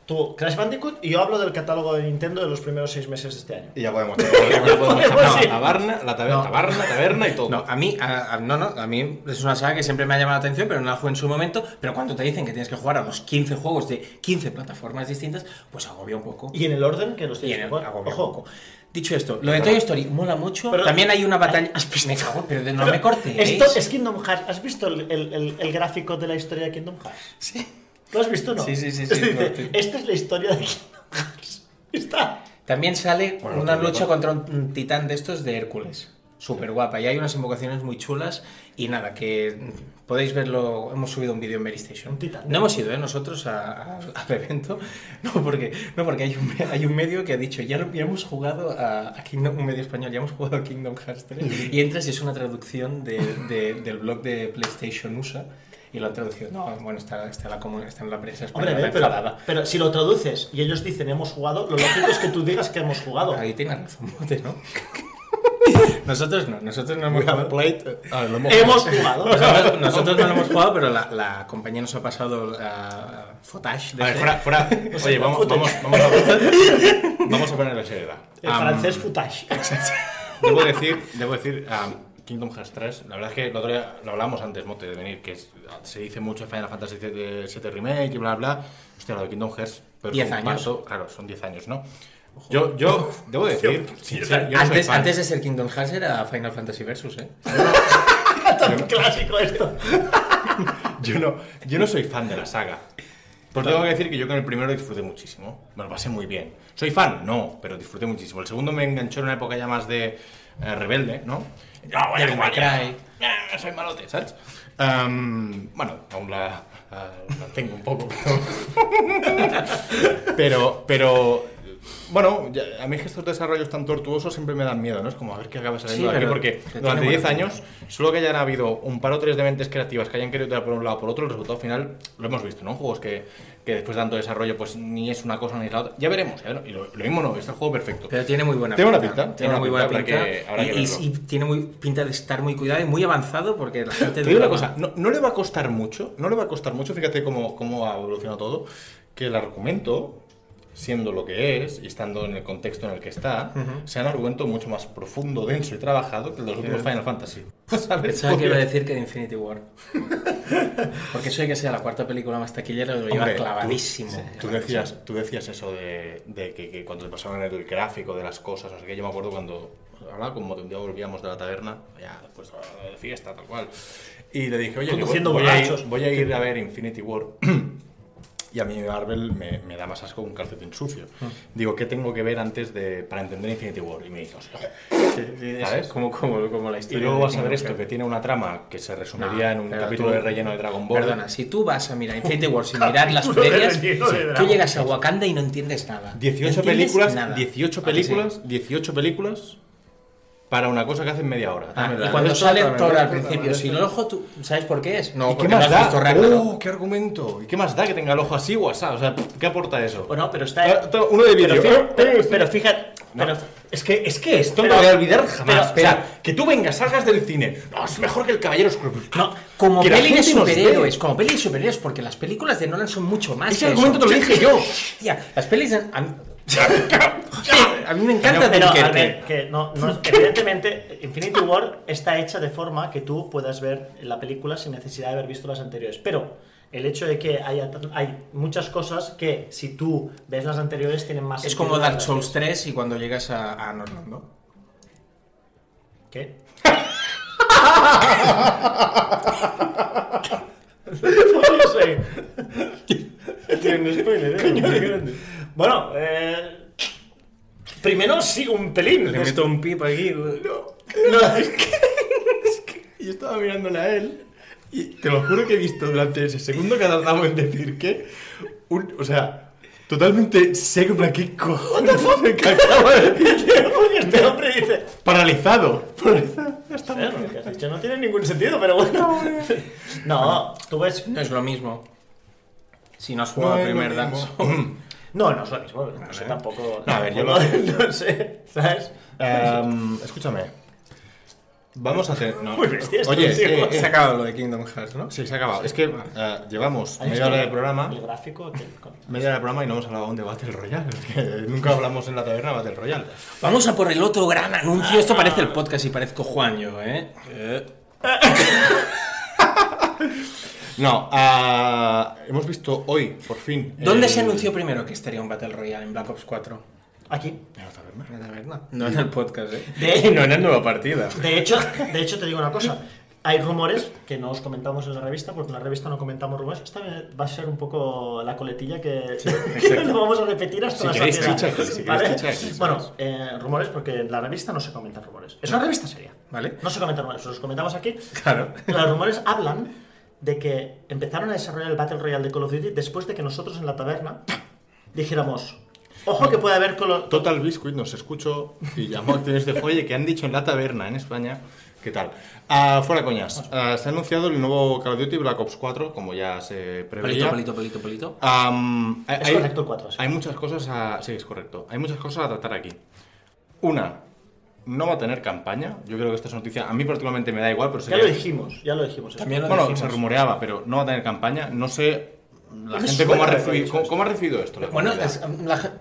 Tú, Crash Bandicoot, y yo hablo del catálogo de Nintendo de los primeros seis meses de este año. Y ya podemos, ya [laughs] podemos Podemos no, taberna, la taberna, No. taberna, taberna y todo. No, a mí, a- a- no, no, a mí es una saga que siempre me ha llamado la atención, pero no la jugué en su momento. Pero cuando te dicen que tienes que jugar a los 15 juegos de 15 plataformas distintas, pues agobia un poco. Y en el orden que los Y tienes en el, jugar. agobia un poco. Dicho esto, lo de Toy Story mola mucho. Pero- También hay una batalla. Me cago, pero de- no me cortéis. Esto es Kingdom Hearts. ¿Has visto el, el- el- el gráfico de la historia de Kingdom Hearts? Sí. ¿Lo has visto o no? Sí, sí, sí, dice. Esta es la historia de Kingdom Hearts. [laughs] Está. También sale Bueno, una lucha contra un titán de estos de Hércules. Súper guapa. Y hay unas invocaciones muy chulas. Y nada, que podéis verlo. Hemos subido un vídeo en Mary Station. Un titán. No hemos ido, ¿eh? Nosotros a- a- al evento. [laughs] No, porque, no, porque hay, un, hay un medio que ha dicho, ya, lo- ya hemos jugado a, a Kingdom, un medio español, ya hemos jugado a Kingdom Hearts 3. Y entras y es una traducción de- de- del blog de PlayStation USA. Y lo han traducido. No, bueno, está, está, la, comu- está en la prensa Hombre, española ve, pero, enfadada. pero si lo traduces y ellos dicen hemos jugado, lo lógico es que tú digas que hemos jugado. Ahí tienes razón, [laughs] ¿no? [laughs] nosotros no, nosotros no hemos We have jugado. played- ah, lo hemos Hemos jugado. [laughs] Nosotros, nosotros no lo hemos jugado, pero la, la compañía nos ha pasado footage de A ver, fuera, fuera. Oye, vamos, vamos, vamos, a, vamos a poner la seriedad. El francés footage. Debo decir, debo decir, Kingdom Hearts 3, la verdad es que el otro día lo hablamos antes, Mote, de venir, que es- se dice mucho de Final Fantasy VII Remake y bla, bla. Hostia, lo de Kingdom Hearts, pero 10 comparto- Claro, son 10 años, ¿no? Yo, yo [laughs] debo decir, sincero, yo no antes, antes de ser Kingdom Hearts era Final Fantasy Versus, ¿eh? [laughs] Tan clásico esto. [laughs] Yo no, yo no soy fan de la saga. Porque tengo que decir que yo con el primero disfruté muchísimo. Me lo pasé muy bien. ¿Soy fan? No, pero disfruté muchísimo. El segundo me enganchó en una época ya más de eh, rebelde, ¿no? No, voy a Devil jugar May ya. Cry. Ah, soy malote, ¿sabes? Bueno, aún la, la- la tengo un poco, pero... pero, pero bueno, ya- a mí es que estos desarrollos tan tortuosos siempre me dan miedo, ¿no? Es como a ver qué acaba saliendo Sí, de aquí, porque que durante tiene 10 buena años, solo que hayan habido un par o tres de mentes creativas que hayan querido tirar por un lado o por otro, el resultado final lo hemos visto, ¿no? Juegos que, que después de tanto desarrollo, pues ni es una cosa ni es la otra. Ya veremos, ya veremos. Y lo, lo mismo no, es el juego perfecto. Pero tiene muy buena Tiene pinta. pinta, Tiene tiene muy buena buena pinta, pinta. que- y, y- y tiene muy pinta de estar muy cuidado y muy avanzado porque la gente. Te digo una cosa, no, no le va a costar mucho, no le va a costar mucho, fíjate cómo, cómo ha evolucionado todo, que el argumento, siendo lo que es y estando en el contexto en el que está, sea un argumento mucho más profundo, denso y trabajado que los últimos Final Fantasy. [laughs] ¿Sabes? Pensaba que iba a decir que de Infinity War. [laughs] Porque eso de que sea la cuarta película más taquillera lo lleva Hombre, tú- clavadísimo. Tú, decías, tú decías eso de, de que, que cuando te pasaban el gráfico de las cosas, no sé qué, yo me acuerdo cuando hablaba como un día volvíamos de la taberna, ya pues de fiesta, tal cual. Y le dije, oye, que voy, voy a ir, voy a ir a ver Infinity War. [clears throat] Y a mí Marvel me, me da más asco un calcetín sucio. Ah. Digo, ¿qué tengo que ver antes de para entender Infinity War? Y me dice, "Hostia". ¿Sabes? Como, como, como la y historia. luego de vas a ver esto, que tiene una trama que se resumiría No, en un capítulo tú- de relleno de Dragon Ball. Perdona, si tú vas a mirar [laughs] Infinity War sin mirar las [laughs] previas, tú llegas a Wakanda y no entiendes nada. 18 No entiendes películas, nada. 18 ¿A que sí? películas, 18 películas para una cosa que hacen media hora. Ah, y cuando sale Thor al principio, esto sin el ojo, ¿tú sabes por qué es? No, ¿Y qué no más da? ¡Oh, qué argumento! ¿Y qué más da que tenga el ojo así o así? O sea, ¿qué aporta eso? Bueno, pero está. Ah, uno de pero, vídeo. pero, pero fíjate. Pero, es que es que Esto no lo voy a olvidar jamás. pero- o sea, que tú vengas, salgas del cine. No, es mejor que el Caballero. No, Como peli de superhéroes, como peli de superhéroes, porque las películas de Nolan son mucho más. Ese que argumento eso. te lo dije yo. Hostia, las pelis de. A mí, me encanta pero, a Dunkerque. ver, que no, no- evidentemente, Infinity War está hecha de forma que tú puedas ver la película sin necesidad de haber visto las anteriores. Pero el hecho de que haya, hay muchas cosas que si tú ves las anteriores tienen más Es como Dark. Souls 3 y cuando llegas a, a Orlando. ¿Qué? [laughs] [laughs] No sé. Tiene un spoiler, Bueno, eh, primero sí, un pelín. Le meto un pip aquí. No, es que- Yo estaba mirándole a él y te lo juro que he visto durante ese segundo que ha tardado en decir que. un- o sea, totalmente seco, en plan, ¿qué cojones que acaba de decir? [laughs] porque este hombre dice. Paralizado. Paralizado. Ya está. "Eh, lo que has dicho no tiene ningún sentido, pero bueno. [laughs] No, tú ves. No es lo mismo. Si no has jugado No es lo primer. Souls. [clears throat] No, no es lo mismo. No sé tampoco. No, a ver, yo [laughs] no, lo- no sé, ¿sabes? Em, escúchame. Vamos a hacer. no. Muy bestia esto, Oye, tío. eh, Se eh, ha acabado lo de Kingdom Hearts, ¿no? sí, se ha acabado. Es que eh, llevamos media hora de programa. El gráfico. Media hora de programa y no hemos hablado aún de Battle Royale. Es [laughs] que nunca hablamos en la taberna de Battle Royale. Vamos a por el otro gran anuncio. Esto parece el podcast y parezco Juan yo, ¿eh? [laughs] Eh. No, ah, hemos visto hoy, por fin. ¿Dónde el- se anunció primero que estaría un Battle Royale en Black Ops 4? Aquí. En la taberna. En la taberna. No en el podcast, ¿eh? [laughs] De- no en el nueva partida. De hecho, de hecho, te digo una cosa. Hay rumores que no os comentamos en la revista, porque en la revista no comentamos rumores. Esta va a ser un poco la coletilla que, [laughs] que lo vamos a repetir hasta Si la saciedad, chicha aquí, si ¿vale? Bueno, eh, rumores porque en la revista no se comentan rumores. Es una revista seria. ¿Vale? No se comentan rumores, los comentamos aquí. Claro. Los rumores hablan de que empezaron a desarrollar el Battle Royale de Call of Duty después de que nosotros en la taberna dijéramos, ojo que puede haber Call of Total Biscuit nos escuchó y llamó a acciones de Oye, que han dicho en la taberna en España. ¿Qué tal? Ah, fuera coñas. Ah, se ha anunciado el nuevo Call of Duty Black Ops 4, como ya se Pelito, preveía. pelito, pelito, pelito. Am, hay, Es hay- correcto el 4, sí. Hay muchas cosas a... Sí, es correcto. Hay muchas cosas a tratar aquí. Una, no va a tener campaña. Yo creo que esta es noticia... A mí particularmente me da igual, pero Ya sería... lo dijimos, ya lo dijimos. También lo Bueno, dijimos. se rumoreaba, pero no va a tener campaña. No sé la gente cómo ha, recibido, cómo, ha recibido esto. la Bueno, es- la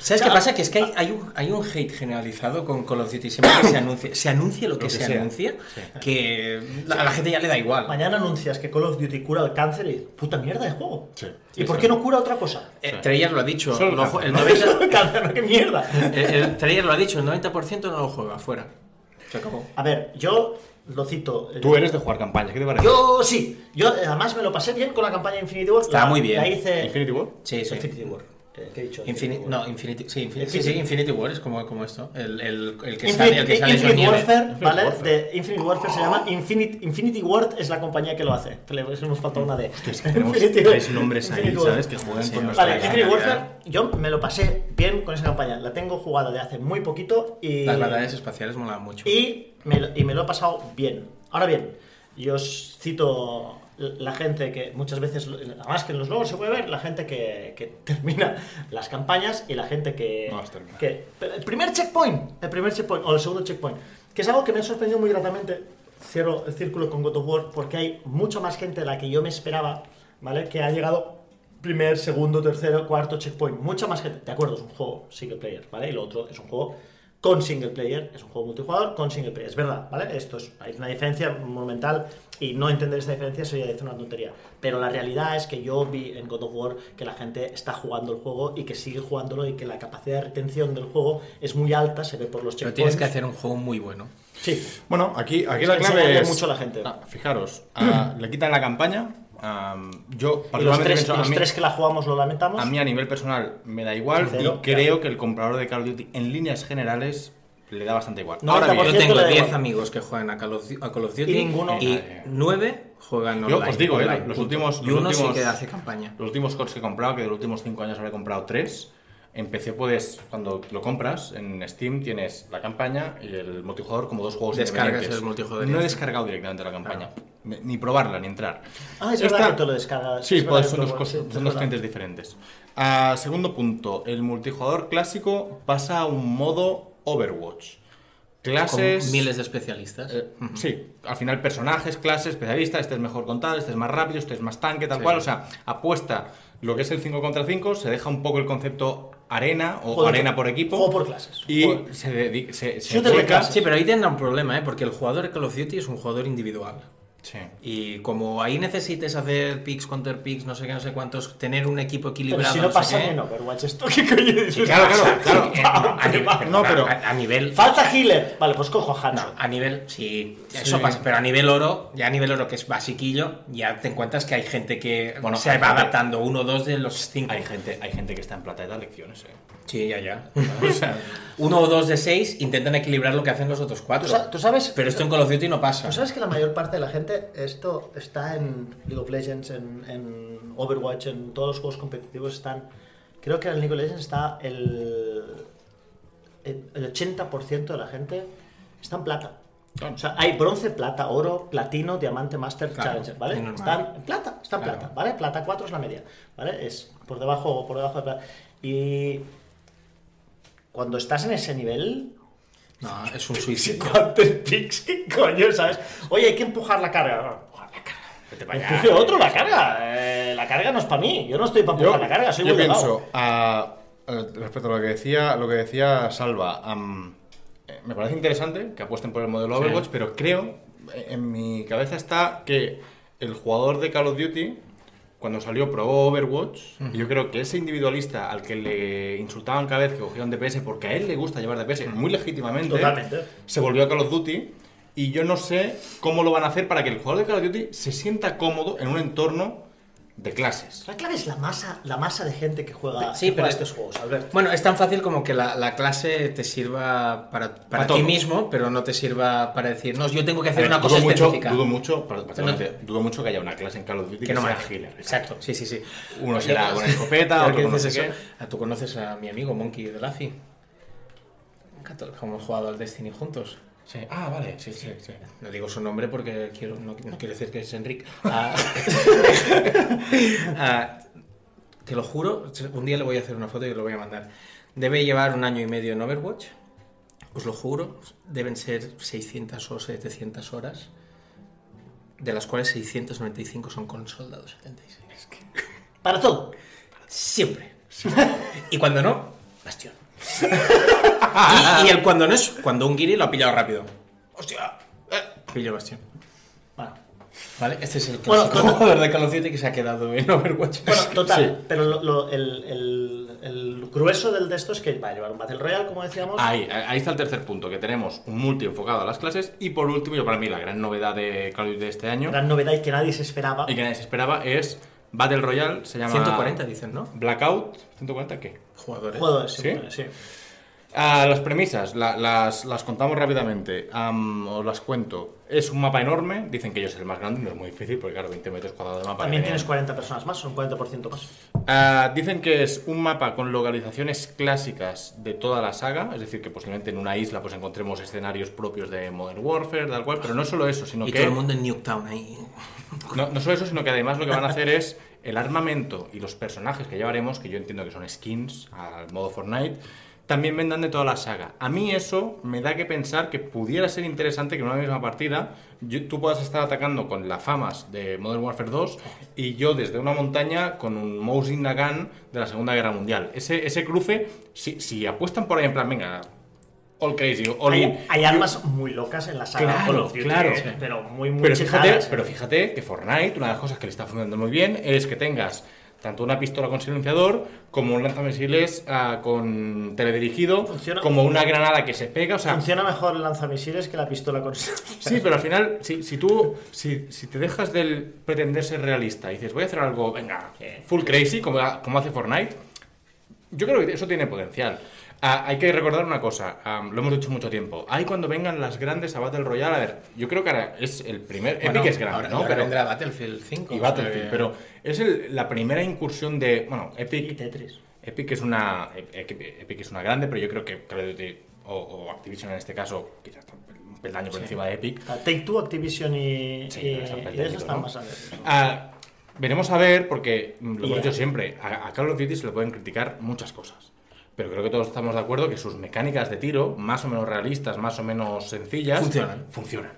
¿sabes qué pasa? Que es que hay, hay un, hay un hate generalizado con Call of Duty. Siempre que se anuncie, se anuncie lo que, que se sea. anuncie, que la- a la gente ya le da igual. Mañana anuncias que Call of Duty cura el cáncer y puta mierda de juego. Sí. ¿Y por qué no cura otra cosa? Eh, Treyarch lo ha dicho. Solo el lo cáncer, ju- el ¿no? 90 [laughs] el cáncer, ¿no? ¿Qué mierda? el- el Treyarch lo ha dicho, el 90% no lo juega, fuera. Se acabó. A ver, yo lo cito. eh, Tú eres de jugar campaña, ¿qué te parece? Yo sí. Yo eh, además me lo pasé bien con la campaña Infinity War. Estaba La- muy bien. La hice. ¿Infinity War? Sí, sí. Infinity War. Eh, ¿Qué he dicho? Infinity, no, Infinity, sí, Infinity, sí, Infinity- sí, Infinity War es como, como esto. El, el, el que Infinity, sale, el que sale Infinity con nieve. Warfare, ¿vale? Warfare. De Infinity Warfare se llama Infinity, Infinity Ward, es la compañía que lo hace. Que le hemos faltado una de. Es que [laughs] tenemos tres nombres ahí, Infinity ¿sabes? Que juegan Sí, con nuestra Vale, Infinity realidad. Warfare, yo me lo pasé bien con esa campaña. La tengo jugada de hace muy poquito y. Las batallas espaciales molan mucho. Y me, y me lo he pasado bien. Ahora bien, yo os cito la gente que muchas veces, además que en los logos se puede ver, la gente que, que [laughs] termina las campañas y la gente que, No que... El primer checkpoint, el primer checkpoint o el segundo checkpoint, que es algo que me ha sorprendido muy gratamente. Cierro el círculo con God of War porque hay mucha más gente de la que yo me esperaba, ¿vale? Que ha llegado primer, segundo, tercero, cuarto checkpoint. Mucha más gente. De acuerdo, es un juego single player, ¿vale? Y lo otro es un juego con single player. Es un juego multijugador con single player. Es verdad, ¿vale? Esto es, hay una diferencia monumental y no entender esta diferencia sería decir una tontería. Pero la realidad es que yo vi en God of War que la gente está jugando el juego y que sigue jugándolo y que la capacidad de retención del juego es muy alta, se ve por los Pero checkpoints. tienes que hacer un juego muy bueno. Sí. Bueno, aquí, aquí la clave es... mucho a la gente. Ah, fijaros, ah, le quitan la campaña. Ah, yo, los tres, pienso, los mí- tres que la jugamos lo lamentamos. A mí a nivel personal me da igual Sincero, y creo que el comprador de Call of Duty en líneas generales le da bastante igual. No, Ahora bien, Yo tengo le da 10 igual. amigos que juegan a Call of, a Call of Duty Y ninguno- y 9 juegan Yo online. os digo, eh, online, los últimos- Y los uno últimos- sí que hace campaña. los últimos CODs que he comprado, que de los últimos 5 años habré comprado 3, empecé puedes, cuando lo compras en Steam tienes la campaña y el multijugador como dos juegos Descargas independientes. el multijugador y No he descargado directamente la campaña, ni probarla, ni entrar. Ah, es Esta- verdad que tú lo descargas. Sí, es pues son dos, cosas- sí, son dos clientes diferentes. Ah, segundo punto, el multijugador clásico pasa a un modo Overwatch. Clases... Con miles de especialistas. Eh, sí, al final personajes, clases, especialistas, este es mejor contado, este es más rápido, este es más tanque, tal Sí. cual. O sea, apuesta lo que es el 5 contra 5, se deja un poco el concepto arena o arena por equipo. Juego por clases. Y se, dedi- se, se. Sí, pero ahí tendrá un problema, ¿eh? porque el jugador de Call of Duty es un jugador individual. Sí. Y como ahí necesites hacer picks, counter picks, no sé qué, no sé cuántos, tener un equipo Pero equilibrado. si no sé pasa en Overwatch, ¿esto qué coño dices? Claro, claro, claro. [laughs] No, a, nivel, No, pero- a, a nivel. Falta healer. Vale, pues cojo a No, Hanzo. a nivel. Sí, eso Sí. pasa. Pero a nivel oro, ya a nivel oro, que es basiquillo, ya te encuentras que hay gente que Bueno, se va gente- adaptando uno o dos de los cinco. Hay gente, hay gente que está en plata y da lecciones, eh. Sí, ya, ya. [laughs] O sea, Uno o dos de seis intentan equilibrar lo que hacen los otros ¿Tú, cuatro. tú sabes, Pero esto en Call of Duty no pasa. ¿tú sabes que la mayor parte de la gente, esto está en League of Legends, en, en Overwatch, en todos los juegos competitivos están... Creo que en League of Legends está el, el, el 80% de la gente está en plata. Claro. O sea, hay bronce, plata, oro, platino, diamante, master, Claro, challenger, ¿vale? es. Están en plata, está en Claro. plata, ¿vale? Plata 4 es la media, ¿vale? Es por debajo, por debajo de plata. Y cuando estás en ese nivel, No, es un [laughs] suicidio. Picks, ¿qué coño, sabes? Oye, hay que empujar la carga. No, empujar la carga. Empuje otro la carga. Eh, la carga no es para mí. Yo no estoy para Yo, empujar la carga, soy yo muy pienso, ah, eh, respecto a lo que decía, lo que decía Salva, eh, me parece interesante que apuesten por el modelo Sí. Overwatch, pero creo, en mi cabeza está que el jugador de Call of Duty, cuando salió, probó Overwatch, y yo creo que ese individualista al que le insultaban cada vez que cogía un DPS, porque a él le gusta llevar DPS muy legítimamente, Totalmente. se volvió a Call of Duty. Y yo no sé cómo lo van a hacer para que el jugador de Call of Duty se sienta cómodo en un entorno de clases. La clave es la masa, la masa de gente que juega, Sí, que juega pero- estos juegos, Alberto. Bueno, es tan fácil como que la, la clase te sirva para, para Para ti todo. mismo, pero no te sirva para decir, no, yo tengo que hacer ver, una cosa dudo mucho, específica. Dudo mucho, perdón, No, dudo mucho que haya una clase en Call of Duty que, que no sea healer. Exacto, sí, sí, sí. Uno será con [laughs] escopeta, otro que con no sé eso, ah, Tú conoces a mi amigo Monkey de. Como hemos jugado al Destiny juntos. Sí. Ah, vale, sí, sí, sí. No digo su nombre porque quiero, no, no quiero decir que es Enrique. Ah, [laughs] ah, te lo juro, un día le voy a hacer una foto y os lo voy a mandar. Debe llevar un año y medio en Overwatch. Os lo juro, deben ser 600 o 700 horas, de las cuales 695 son con soldados 76. Para todo. Siempre. Y cuando no, bastión. Y, y el cuando no es cuando un guiri lo ha pillado rápido. ¡Hostia! Eh, pillo bastión. Bueno, ¿Vale? Este es el Bueno, clásico total. jugador de Call of Duty que se ha quedado en Overwatch. bueno total. Sí. Pero lo- lo- el, el- el grueso del de esto es que va a llevar un Battle Royale, como decíamos. Ahí, ahí está el tercer punto, que tenemos un multi enfocado a las clases. Y por último, yo para mí la gran novedad de Call of Duty de este año, Gran novedad y que nadie se esperaba. y que nadie se esperaba, es Battle Royale, se llama... 140 dicen, ¿no? Blackout. ¿140 qué? Jugadores. Juego, sí. ¿Sí? sí. Ah, las premisas, la- las, las contamos rápidamente, Am, os las cuento. Es un mapa enorme, dicen que yo soy el más grande, no es muy difícil porque claro, 20 metros cuadrados de mapa. También tienes tenían. 40 personas más, son 40% más. Ah, dicen que es un mapa con localizaciones clásicas de toda la saga, es decir, que posiblemente en una isla pues encontremos escenarios propios de Modern Warfare, tal cual, pero no solo eso, sino Y que todo el mundo en Nuketown ahí. No, solo eso, sino que además lo que van a hacer es el armamento y los personajes que llevaremos, que yo entiendo que son skins al modo Fortnite, también vendan de toda la saga. A mí eso me da que pensar que pudiera ser interesante que en una misma partida tú puedas estar atacando con las famas de Modern Warfare 2 y yo desde una montaña con un Mosin Nagant de la Segunda Guerra Mundial. Ese, ese cruce, si, si apuestan por ahí en plan, venga, all crazy, all Hay, in. hay armas muy locas en la saga Claro, Call of Duty, claro. eh, pero muy, muy Pero fíjate, pero fíjate que Fortnite, una de las cosas que le está funcionando muy bien es que tengas tanto una pistola con silenciador como un lanzamisiles ah, con teledirigido, Funciona- como una granada que se pega, o sea, Funciona mejor el lanzamisiles que la pistola con Sí, pero al final, [laughs] si, si tú si, si te dejas del pretender ser realista y dices, voy a hacer algo, venga, full crazy, como, como hace Fortnite, yo creo que eso tiene potencial. Ah, hay que recordar una cosa, ah, lo hemos dicho mucho tiempo. Hay cuando vengan las grandes a Battle Royale, a ver, yo creo que ahora es el primer. Bueno, Epic es grande, ahora, ¿no? ahora Pero- vendrá Battlefield 5. y Battlefield, que- pero es el- la primera incursión de. Bueno, y Epic. Tetris. Epic es una. Epic, es una grande, pero yo creo que Call of Duty o, o Activision en este caso, quizás un peldaño por encima de Epic. Take Two, Activision y, Sí, y, y eso están ¿no? más adelante. Ah, veremos a ver, porque mm, lo Y hemos dicho siempre, a, a Call of Duty se le pueden criticar muchas cosas. Pero creo que todos estamos de acuerdo que sus mecánicas de tiro, más o menos realistas, más o menos sencillas, Funcionan. Funcionan.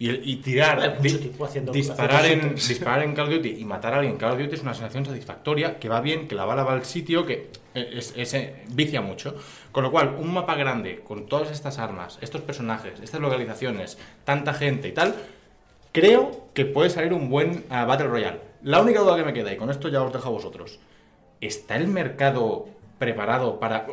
Y, tirar, di- disparar, en, [laughs] disparar en Call of Duty y matar a alguien en Call of Duty es una sensación satisfactoria, que va bien, que la bala va al sitio, que es, es- eh, vicia mucho. Con lo cual, un mapa grande, con todas estas armas, estos personajes, estas localizaciones, tanta gente y tal, creo que puede salir un buen ah, Battle Royale. La única duda que me queda, y con esto ya os dejo a vosotros, ¿está el mercado preparado para...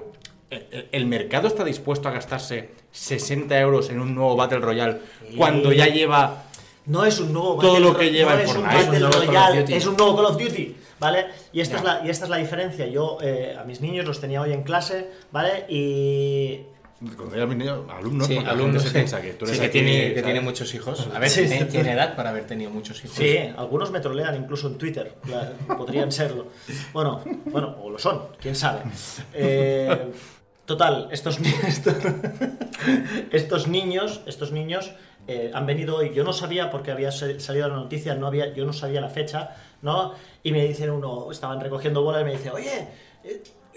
el- el- ¿El mercado está dispuesto a gastarse 60 euros en un nuevo Battle Royale cuando ya lleva... No es un nuevo Todo Battle lo que lleva no en es un Fortnite. Battle Es un nuevo Call of Royale, Duty. es un nuevo Call of Duty, ¿vale? Y esta, es la, y esta es la diferencia. Yo eh, a mis niños los tenía hoy en clase, ¿vale? Y Cuando niños, alumnos, Sí, alumnos se piensa que tú eres sí, que, aquí, tiene, que tiene muchos hijos. A ver, Sí, tiene, sí. tiene edad para haber tenido muchos hijos. Sí, algunos me trolean incluso en Twitter. la- podrían serlo. Bueno, bueno, o lo son, quién sabe. Eh, total, estos, estos, [laughs] estos niños, estos niños eh, han venido hoy. Yo no sabía porque había sa- salido la noticia, no había, yo no sabía la fecha, ¿no? Y me dicen uno, estaban recogiendo bola y me dice, oye.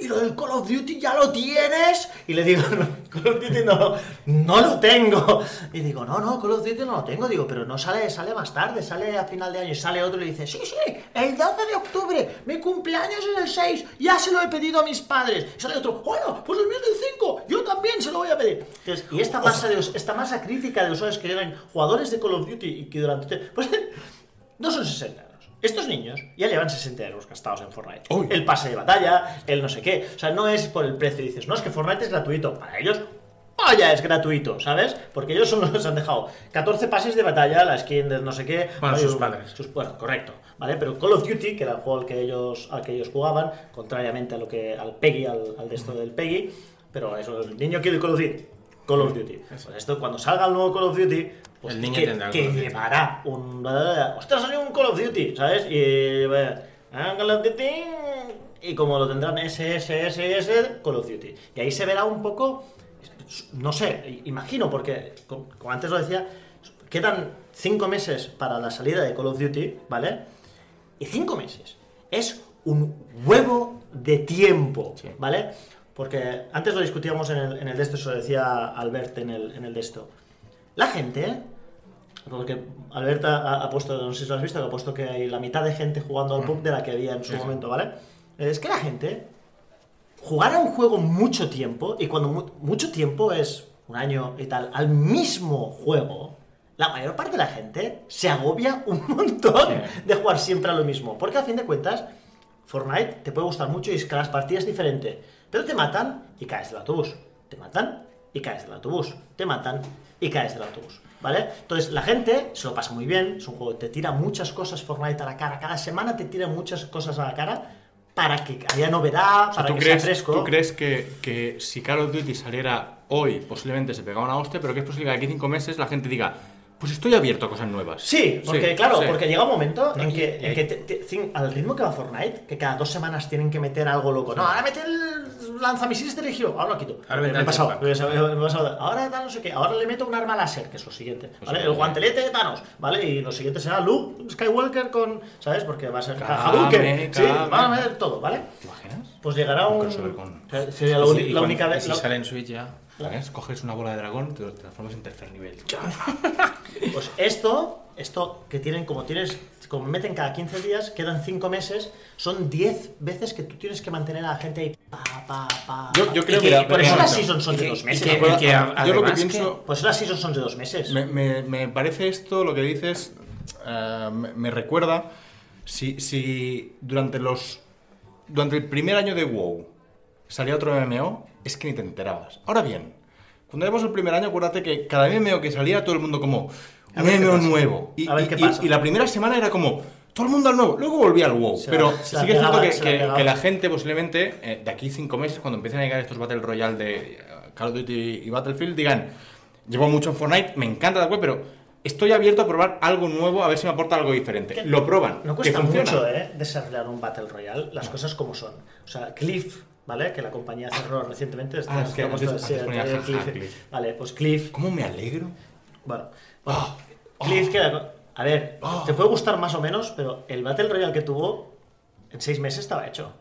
¿Y lo del Call of Duty ya lo tienes? Y le digo, [laughs] no, Call of Duty no, no lo tengo. Y digo, no, no, Call of Duty no lo tengo. Digo, pero no sale, sale más tarde, sale a final de año. Y sale otro y le dice, sí, sí, el 12 de octubre, mi cumpleaños es el 6, ya se lo he pedido a mis padres. Y sale otro, bueno, pues el mío es el 5, yo también se lo voy a pedir. Entonces, y esta masa, de, esta masa crítica de usuarios que llegan, jugadores de Call of Duty y que durante... Pues, [laughs] no son 60 euros. Estos niños ya llevan 60 euros gastados en Fortnite. Uy. El pase de batalla, el no sé qué. O sea, no es por el precio. Dices, no, es que Fortnite es gratuito. Para ellos, vaya, es gratuito, ¿sabes? Porque ellos son [laughs] los que se han dejado 14 pases de batalla, la skin de no sé qué. Bueno, sus padres. sus- bueno, correcto. ¿Vale? Pero Call of Duty, que era el juego al que ellos, al que ellos jugaban, contrariamente a lo que al PEGI, al, al de esto del PEGI, pero eso, el niño quiere Call of Duty. Call of Duty. Pues esto, cuando salga el nuevo Call of Duty, pues El niño que, tendrá que llevará un. ¡Ostras, salió un Call of Duty! ¿Sabes? Y. bueno, Call of Duty. Y como lo tendrán SSSS, Call of Duty. Y ahí se verá un poco. No sé, imagino, porque, co- como antes lo decía, quedan cinco meses para la salida de Call of Duty, ¿vale? Y cinco meses es un huevo de tiempo, Sí. ¿vale? Porque antes lo discutíamos en el, en el de esto, se lo decía Albert en el, en el de esto. La gente, porque Albert ha, ha puesto, no sé si lo has visto, que ha puesto que hay la mitad de gente jugando al pub de la que había en su Sí, momento, ¿vale? Es que la gente jugar a un juego mucho tiempo, y cuando mu- mucho tiempo es un año y tal, al mismo juego, la mayor parte de la gente se agobia un [laughs] montón Sí. de jugar siempre a lo mismo. Porque a fin de cuentas, Fortnite te puede gustar mucho y es que las partidas es diferente. Pero te matan y caes del autobús. Te matan y caes del autobús. Te matan y caes del autobús. ¿Vale? Entonces la gente se lo pasa muy bien. Es un juego que te tira muchas cosas Fortnite a la cara. Cada semana te tira muchas cosas a la cara para que haya novedad, O sea, para ¿tú, que crees, sea fresco. ¿Tú crees que, que si Call of Duty saliera hoy, posiblemente se pegaba una hostia, pero que es posible que aquí cinco meses la gente diga, pues estoy abierto a cosas nuevas? Sí, porque Sí, claro, sí. porque llega un momento en que, en que te- te- al ritmo que va Fortnite, que cada dos semanas tienen que meter algo loco. No, ahora mete el lanzamisiles dirigido, ahora lo quito. Ahora me, he pasado, jetpack. me he- me he pasado. Ahora tal no sé qué, ahora le meto un arma láser, que es lo siguiente. el guantelete de Thanos, ¿vale? Y lo siguiente será Luke Skywalker con, ¿sabes? Porque va a ser Hadouken. Sí, van a meter todo, ¿vale? ¿Te imaginas? Pues llegará Un un... crossover con- Sería la, si- y la única y vez... Si la- sale en Switch ya. ¿Sabes? Coges una bola de dragón, te lo transformas en tercer nivel. [laughs] Pues esto, esto que tienen, como tienes, como meten cada 15 días, quedan 5 meses, son 10 veces que tú tienes que mantener a la gente ahí, pa, pa, pa. Yo- yo Y creo que- que- y por eso las seasons son y de que- dos y meses. que- ¿no? y que Yo lo que pienso- Por eso las seasons son de dos meses. Me, me- me parece esto, lo que dices, eh, me, me recuerda si, si durante los durante el primer año de WoW salía otro MMO, es que ni te enterabas. Ahora bien, cuando llevamos el primer año, acuérdate que cada MMO que salía, todo el mundo como, un MMO nuevo. Y, A ver y- qué y- pasa. y la primera semana era como, todo el mundo al nuevo. Luego volvía al WoW. Se pero sí que es cierto que, que- que la gente posiblemente, eh, de aquí cinco meses, cuando empiecen a llegar estos Battle Royale de eh, Call of Duty y Battlefield, digan, llevo mucho en Fortnite, me encanta la web, pero estoy abierto a probar algo nuevo, a ver si me aporta algo diferente. Que Lo prueban. No que cuesta funciona. mucho, ¿eh? Desarrollar un Battle Royale, las cosas como son. O sea, Cliff, ¿vale? Que la compañía cerró recientemente. Ah, es que antes- sí, antes ponía Cliff. Cliff. Vale, pues Cliff. ¿Cómo me alegro? Bueno, bueno, Cliff que la- A ver, Oh. te puede gustar más o menos, pero el Battle Royale que tuvo en seis meses estaba hecho.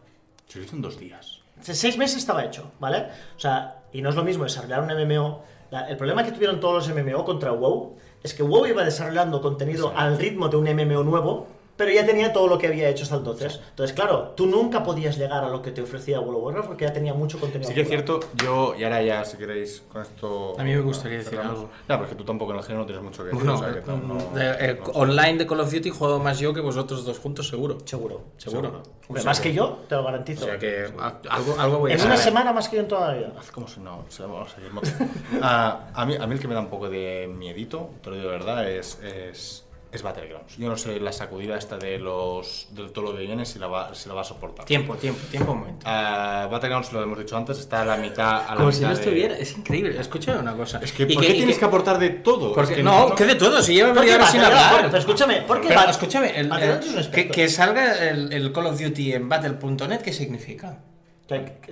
Se lo hizo en dos días. En seis meses estaba hecho, ¿vale? O sea, y no es lo mismo desarrollar un MMO. La- el problema que tuvieron todos los MMO contra WoW es que WoW iba desarrollando contenido al ritmo de un MMO nuevo, pero ya tenía todo lo que había hecho hasta entonces. Entonces, claro, tú nunca podías llegar a lo que te ofrecía World of Warcraft porque ya tenía mucho contenido. Sí que es cierto, yo, y ahora ya, si queréis, con esto... A mí me gustaría decir algo. Ya, porque tú tampoco en el género no tienes mucho que decir. Bueno, o sea, que no- no- de- el no- online de Call of Duty juego más yo que vosotros dos juntos, seguro. Seguro. Seguro. Seguro. Hombre, O sea más que que- yo, te lo O garantizo. sea que a- algo, algo voy a en una semana más que yo en toda la vida. Haz como si no, o sea, vamos a seguir. [laughs] Ah, a, mí, a mí el que me da un poco de miedito, te lo digo de verdad, es, es, es Battlegrounds. Yo no sé la sacudida esta de los de todo lo que viene si la va, si la va a soportar. Tiempo, tiempo, tiempo, un momento. Ah, Battlegrounds, lo hemos dicho antes, está a la mitad. A la Como si no de- estuviera. Es increíble. Escúchame una cosa. Es que, Y ¿por qué tienes que aportar de todo? porque- Es que no, que de todo, si lleva ¿Por qué media hora sin hablar. Pero escúchame, ¿por qué Pero escúchame, el- Battlegrounds es un el- que, salga el, el Call of Duty en Battle.net, ¿qué significa?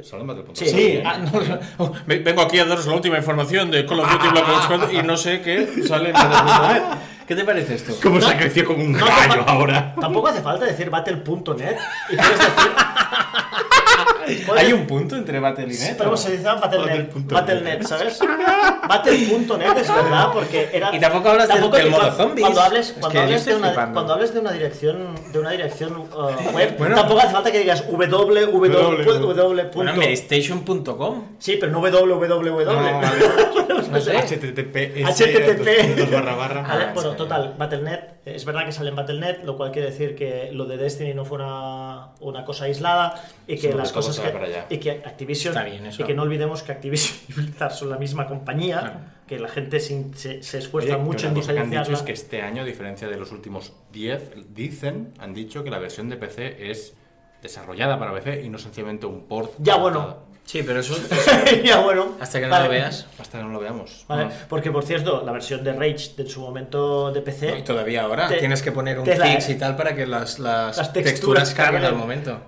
Solo en Battle.net. Sí. Sí, ah, no, no. Ve- vengo aquí a daros la última información de Call of Duty Black Ops 4 y no sé qué sale en Battle.net. ¿Qué te parece esto? ¿Cómo se ha crecido como un No, ahora? Tampoco hace falta decir battle.net. Y puedes decir. ¿Hay un punto entre Battle y Sí, Net? pero se dice Battle.net, Battle.net. ¿sabes? Battle.net es verdad, porque era. Y tampoco hablas del- del que modo cuando- zombies. Cuando hables, Es cuando que hables, de una, cuando hables de una dirección, de una dirección uh, web, Bueno. tampoco hace falta que digas www. W. Bueno, Medistation.com. Sí, pero no www. [laughs] No, sé. HTTP. HTTP. barra barra. Ah, bueno, sí. total, Battle.net, es verdad que sale en Battle.net, lo cual quiere decir que lo de Destiny no fue una, una cosa aislada y que que las todo cosas que, para allá. y que Activision Está bien eso. y que no olvidemos que Activision [laughs] y Blizzard son la misma compañía, Claro. que la gente se, se, se Oye, esfuerza que mucho en cosa que han dicho diferenciarla. es que este año, a diferencia de los últimos 10, dicen, han dicho que la versión de PC es desarrollada para PC y no sencillamente un port. Ya, bueno. adaptado. Sí, pero eso [laughs] ya bueno. hasta que no Vale. lo veas. Hasta que no lo veamos. Vale, No. Porque por cierto, la versión de Rage de su momento de PC No, y todavía ahora Te- tienes que poner un fix y tal para que las, las, Las texturas, texturas carguen. al momento.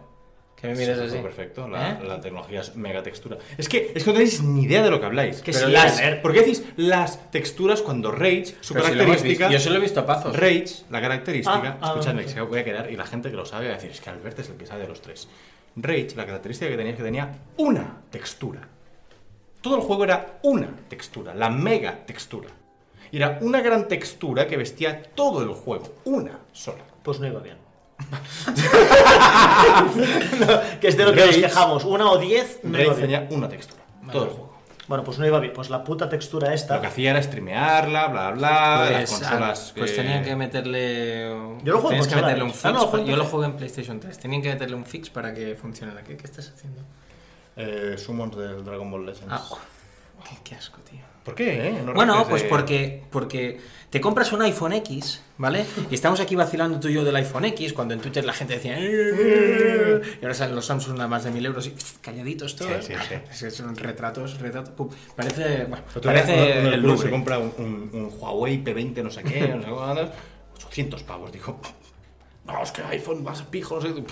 Que me mires Sí, así. Perfecto, la, ¿Eh? la tecnología es mega textura. Es que, es que no tenéis ni idea de lo que habláis. Que Pero sí, las. ¿Por qué decís las texturas cuando Rage, su Pero característica. Yo se lo he visto a pazos. Rage, la característica, Ah, ah, escuchadme, que se voy a quedar y la gente que lo sabe va a decir, es que Albert es el que sabe de los tres. Rage, la característica que tenía es que tenía una textura. Todo el juego era una textura, la mega textura. Y era una gran textura que vestía todo el juego, una sola. pues no iba bien. No, [laughs] que es de lo que nos Rage- quejamos. Una o diez no Rage tenía una textura, todo el juego. Bueno, pues no iba bien. Pues la puta textura esta. Lo que hacía era streamearla, bla, bla, las Pues, consolas. ah, pues que- tenían que meterle. Yo lo juego en tenías que consola, meterle un fix. Ah, no, lo juego en yo lo PC. juego en PlayStation 3. Tenían que meterle un fix para que funcionara. ¿Qué, qué estás haciendo? Eh, summons del Dragon Ball Legends. Ah, oh, qué, qué asco, tío. ¿Por qué, eh? No Bueno, pues de- porque, porque te compras un iPhone X, ¿vale? Y estamos aquí vacilando tú y yo del iPhone X, cuando en Twitter la gente decía... "Eh", Y ahora salen los Samsung a más de mil euros y calladitos todos. Sí, sí, [laughs] sí. Son retratos, retratos... pum. Parece, bueno, parece uno- uno el se compra un, un- un Huawei P20 no sé qué, [laughs] no sé cuántos, 800 pavos, dijo. No, es que iPhone vas a pijo, no sé. [laughs]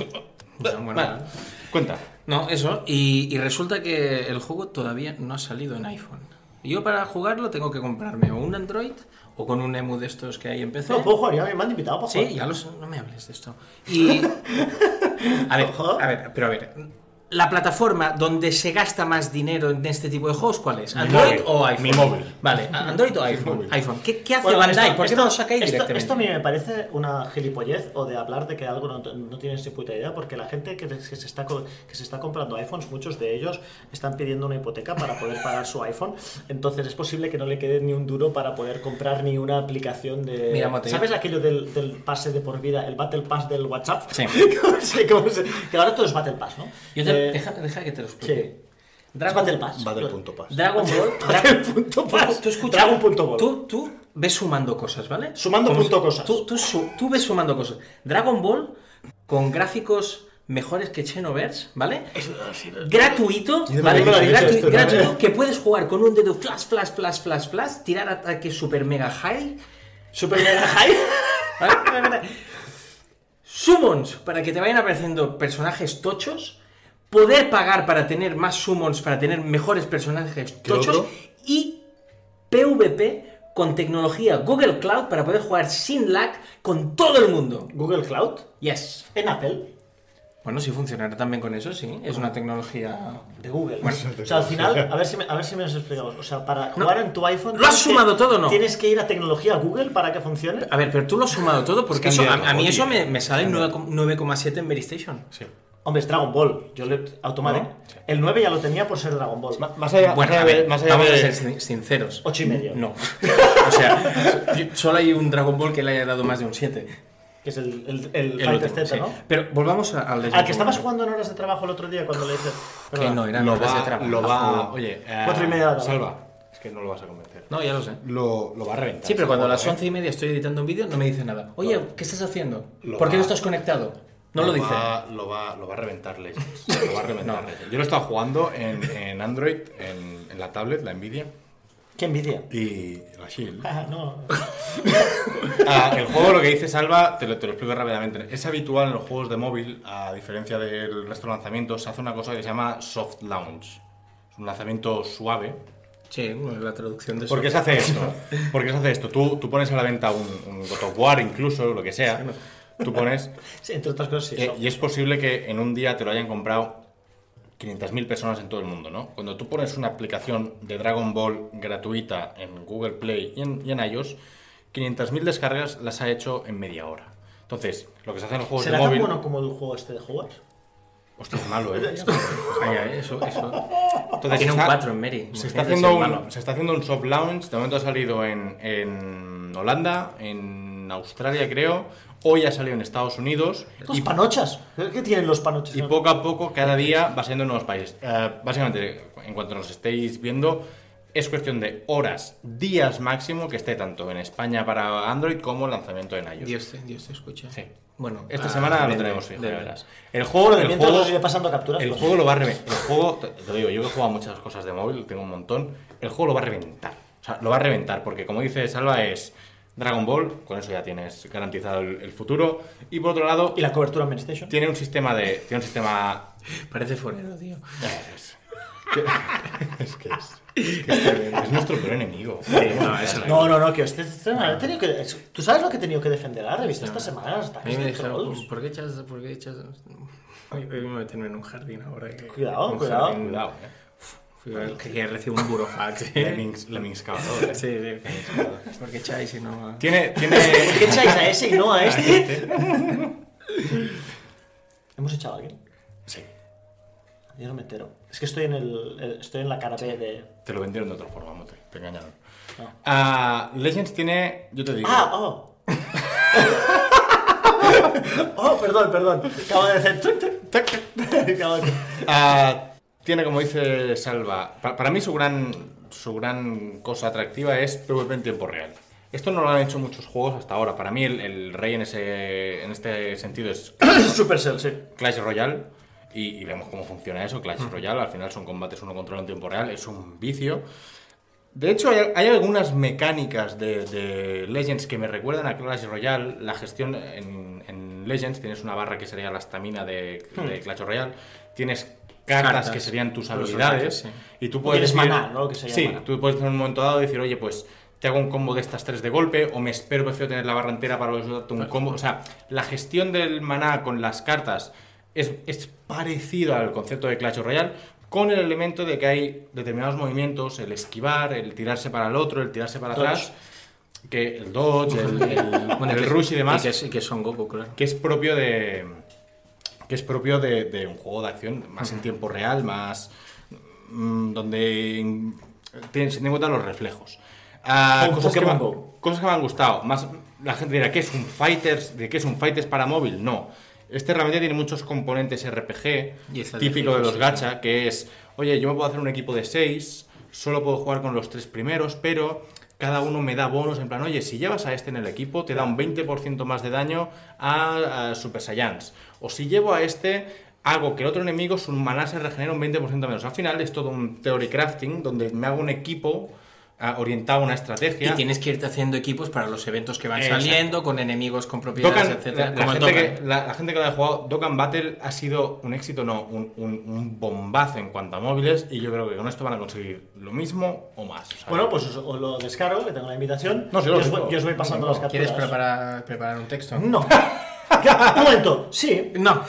No, bueno, Vale, cuenta. No, eso. Y, y resulta que el juego todavía no ha salido en iPhone. Yo para jugarlo tengo que comprarme o un Android o con un emu de estos que hay en PC. No, puedo jugar, ya me han invitado para Sí, jugar. ya lo sé, no me hables de esto. [laughs] Y. A ver, a ver, pero a ver. La plataforma donde se gasta más dinero en este tipo de juegos, ¿cuál es? ¿Android móvil. o iPhone? Mi móvil. Vale, ¿Android o iPhone? iPhone. ¿Qué, qué hace Bueno, Bandai? esto- ¿Por qué no lo sacáis esto- directamente? Esto a mí me parece una gilipollez o de hablar de que algo no, no tienes ni puta idea, porque la gente que, que se está, que se está comprando iPhones, muchos de ellos están pidiendo una hipoteca para poder pagar su iPhone, entonces es posible que no le quede ni un duro para poder comprar ni una aplicación de... Mira, ¿Sabes aquello del, del pase de por vida, el Battle Pass del WhatsApp? Sí. [laughs] ¿Cómo se- cómo se- que ahora todo es Battle Pass, ¿no? Yo te- Eh, deja, deja que te lo explique. sí. Dragon, Battle Pass. Battle.pass. Dragon Ball. Battle punto pass. Tú, tú escucha, Dragon punto ball. Tú, tú ves sumando cosas, ¿vale? Sumando Como punto si- cosas. Tú, tú, su- tú ves sumando cosas. Dragon Ball con gráficos mejores que Xenoverse, ¿vale? Gratuito, ¿vale? que puedes jugar con un dedo flash, flash, flash, flash, flash, tirar ataques super mega high. Super Mega High. [laughs] ¿vale? Summons para que te vayan apareciendo personajes tochos. Poder pagar para tener más summons, para tener mejores personajes ¿Qué tochos. Y PvP con tecnología Google Cloud para poder jugar sin lag con todo el mundo. Google Cloud. Yes. En Apple. Bueno, si funcionará también con eso, sí. Es una tecnología. De Google. Bueno, o sea, al final, a ver si me, a ver si me has explicado. O sea, para jugar en tu iPhone. ¿Lo has que- sumado todo no? ¿Tienes que ir a tecnología Google para que funcione? A ver, pero tú lo has sumado todo porque Es eso, a, mí eso me, me sale 9 9,7 en Veristation. Sí. Hombre, es Dragon Ball. Yo le. Automático. ¿No? El 9 ya lo tenía por ser Dragon Ball. Más allá, Bueno, más allá de- ver, más allá vamos de- a ser sin- sinceros. 8 y medio. No. O sea, solo hay un Dragon Ball que le haya dado más de un 7. Que es el, el, el El Fighter último, Z, sí. ¿no? Pero volvamos a- al Al que estabas jugando en horas de trabajo el otro día cuando le dices. Que no, eran horas de trabajo. lo va, oye, eh, Cuatro y media de. Salva, es que no lo vas a convencer. No, ya lo sé. Lo, lo va a reventar. Sí, pero cuando a las ¿eh? once y media estoy editando un vídeo no me dice nada. Oye, ¿qué estás haciendo? Lo ¿Por qué no estás conectado? No lo, dice. Va, lo, va, lo va a reventar Legends. Lo va a reventar [laughs] Legends. Yo lo he estado jugando en, en Android, en, en la tablet, la Nvidia, Qué envidia. y la Shield. Ah, no. [laughs] Ah, el juego, lo que dice Salva, te lo, te lo explico rápidamente. Es habitual en los juegos de móvil, a diferencia del resto de lanzamientos, se hace una cosa que se llama soft launch. Es un lanzamiento suave. Sí, bueno, la traducción de eso. ¿Por qué se hace esto? [laughs] ¿Por qué se hace esto? Tú, tú pones a la venta un, un God of War, incluso, lo que sea. Tú pones. [laughs] Sí, entre otras cosas, sí. eh, y es posible que en un día te lo hayan comprado 500.000 personas en todo el mundo, ¿no? Cuando tú pones una aplicación de Dragon Ball gratuita en Google Play y en, y en iOS, 500.000 descargas las ha hecho en media hora. Entonces, lo que se hace en los juegos de ¿Será tan móvil... bueno como el juego este de jugar? Hostia, es malo, ¿eh? [laughs] Vaya, eso, eso. Entonces, Tiene un está- 4 en Mary. Se está, haciendo un, malo. se está haciendo un soft launch, de momento ha salido en, en Holanda, en Australia creo, hoy ha salido en Estados Unidos Los y, panochas. ¿Qué tienen los panochas? y poco a poco, cada día va siendo en nuevos países. Eh, básicamente, en cuanto nos estéis viendo, es cuestión de horas, días máximo que esté tanto en España para Android como el lanzamiento en iOS. Dios te, Dios te escucha. Sí. Bueno, Esta ah, semana lo tenemos fijo, ya vende. verás. El juego, Bueno, el juego, os iré pasando capturas. el pues. juego lo va a reventar. El juego, te te lo digo, yo que he jugado a muchas cosas de móvil, tengo un montón. El juego lo va a reventar. O sea, lo va a reventar porque, como dice Salva, es Dragon Ball, con eso ya tienes garantizado el, el futuro. Y por otro lado, ¿Y la cobertura en Station? tiene un sistema de. Tiene un sistema. [laughs] Parece forero, tío. Es, es [laughs] que es. que es, es nuestro peor enemigo. no, eso No, no, no, que usted he tenido que... ¿Tú sabes lo que he tenido que defender a la revista esta semana? Los A mí me dijeron. ¿por qué echas.? ¿Por qué echas.? Hoy hoy me voy a meterme en un jardín ahora. Que, Cuidado, cuidado. jardín- Cuidado, eh. A- Que, recibo un burofax. [laughs] Lemmings, Lemmings [laughs] eh. Sí, sí. ¿Por qué echáis y no.? Tiene. tiene ¿Por qué echáis a ese y no a este? [laughs] ¿Hemos echado a alguien? sí. Yo no me entero. Es que estoy en, el, el- estoy en la cara B de... Te lo vendieron de otra forma, Mote. Te engañaron. Ah, Legends tiene. Yo te digo. ¡Ah! ¡Oh! ¡Oh, perdón, perdón! Acabo de hacer... Acabo de- Ah, tiene, como dice Salva, pa- para mí su gran, su gran cosa atractiva es PvP en tiempo real. Esto no lo han hecho muchos juegos hasta ahora. Para mí el, el rey en, ese, en este sentido es [coughs] Supercell, sí. Clash Royale. Y, y vemos cómo funciona eso. Clash Royale, al final son combates uno contra uno en tiempo real. Es un vicio. De hecho, hay, hay algunas mecánicas de, de Legends que me recuerdan a Clash Royale. La gestión en, en Legends tienes una barra que sería la estamina de, de Clash Royale. Tienes cartas, Cartas. que serían tus habilidades. Y tú puedes decir- maná, ¿no? Que sí, maná. tú puedes en un momento dado decir, oye, pues te hago un combo de estas tres de golpe, o me espero, prefiero tener la barra entera para luego darte un combo. O sea, la gestión del maná con las cartas es, es parecido al concepto de Clash Royale, con el elemento de que hay determinados movimientos, el esquivar, el tirarse para el otro, el tirarse para Dodge. atrás, que el dodge, el, el- [laughs] Bueno, el que- rush y demás, que, es- y que son Goku, claro. que es propio de que es propio de, de un juego de acción más en tiempo real, más mm, donde tienen en cuenta los reflejos. Ah, cosas, que me, cosas que me han gustado. Más, la gente dirá, ¿qué es un Fighters? ¿De qué es un Fighters para móvil? No. Este realmente tiene muchos componentes RPG, Y típico de los gacha, que es, oye, yo me puedo hacer un equipo de 6, solo puedo jugar con los tres primeros, pero cada uno me da bonos en plan, oye, si llevas a este en el equipo, te da un 20% más de daño a, Super Saiyans. O si llevo a este, hago que el otro enemigo, su maná se regenera un 20% menos. Al final es todo un theory crafting, donde me hago un equipo orientado a una Y estrategia. tienes que irte haciendo equipos para los eventos que van Exacto. saliendo, con enemigos con propiedades, Dokkan- etcétera. la, la gente que, la, la gente que lo ha jugado, Dokkan Battle ha sido un éxito, no, un, un- un bombazo en cuanto a móviles y yo creo que con esto van a conseguir lo mismo o más. Sea, Bueno, pues os, os lo descargo, que tengo la invitación. No, sí, yo, lo os yo os voy pasando no, las capturas. ¿Quieres preparar, preparar un texto? No. [laughs] Un momento, sí. No.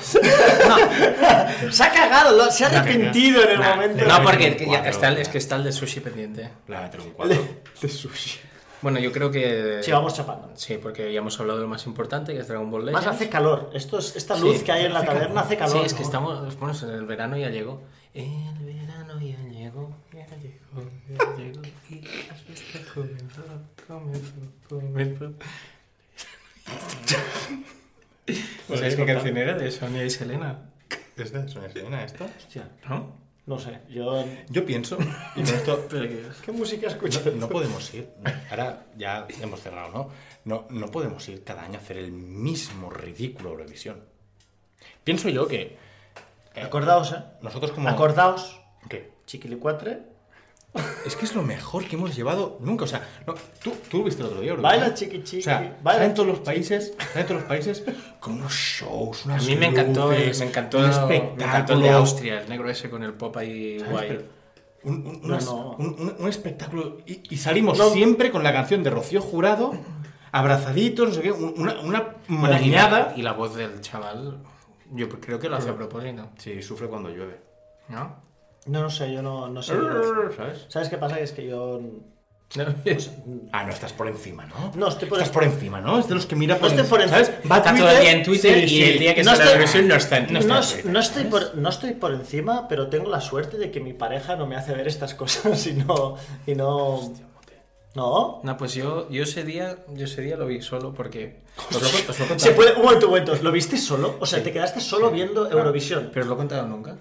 Se ha cagado, lo- se ha arrepentido en el Nah, momento. no, de- porque de- ya cuatro. está el- es que está el de sushi pendiente. le voy a meter un 4. De sushi. Bueno, yo creo que. Sí, vamos chapando. Sí, porque ya hemos hablado de lo más importante, que es Dragon Ball Más Legends. hace calor. Esto es, esta luz Sí, que hay en la taberna hace calor. Sí, es que ¿no? estamos. Bueno, en el verano ya llegó. El verano ya llegó, ya llegó, ya llegó. Y la fiesta comenzó, comenzó, comenzó. [laughs] ¿No sabéis qué canción era de Sonia y Selena? ¿Es de Sonia Selena esto? Hostia, ¿No? no sé. Yo. Yo pienso, y con esto [laughs] Pero que- ¿Qué música escuchas? no, no podemos ir, ahora ya hemos cerrado, ¿no? ¿no? No podemos ir cada año a hacer el mismo ridículo Eurovisión. Pienso yo que eh, Acordaos, ¿eh? nosotros como... Acordaos, ¿Qué? chiquilicuatre. Es que es lo mejor que hemos llevado nunca. O sea, no, tú, tú lo viste el otro día. Baila, chiqui, chiqui. O sea, baila. salen todos los países, salen todos los países con unos shows, A mí me encantó, luces, me encantó, un me encantó el de Austria, el negro ese con el pop ahí ¿Sabes? guay. Pero un, un- No, unas- no. un- un- un espectáculo. Y, y salimos No. siempre con la canción de Rocío Jurado, abrazaditos, no sé qué, un- una, una Bueno, y, y la voz del chaval, yo creo que lo hace a propósito, Sí, sufre cuando llueve. ¿no? No, no sé, yo no, no sé. ¿Sabes? ¿Sabes qué pasa? Es que yo. [laughs] Ah, no, estás por encima, ¿no? No, estoy por Estás por encima, ¿no? Es de los que mira No por estoy por encima. ¿Sabes? Va Está todo Twitter, el día en Twitter sí, y sí. el día que No sale la estoy- versión no está en no Twitter. No, está es- no estoy por, no estoy por encima, pero tengo la suerte de que mi pareja no me hace ver estas cosas [laughs] y no. Y no. No. No, pues yo, yo ese día, yo ese día lo vi solo porque os lo, os lo he contado. Se puede, un momento, un momento. ¿Lo viste solo? O sea, te quedaste solo viendo Eurovisión. Pero os lo he contado nunca.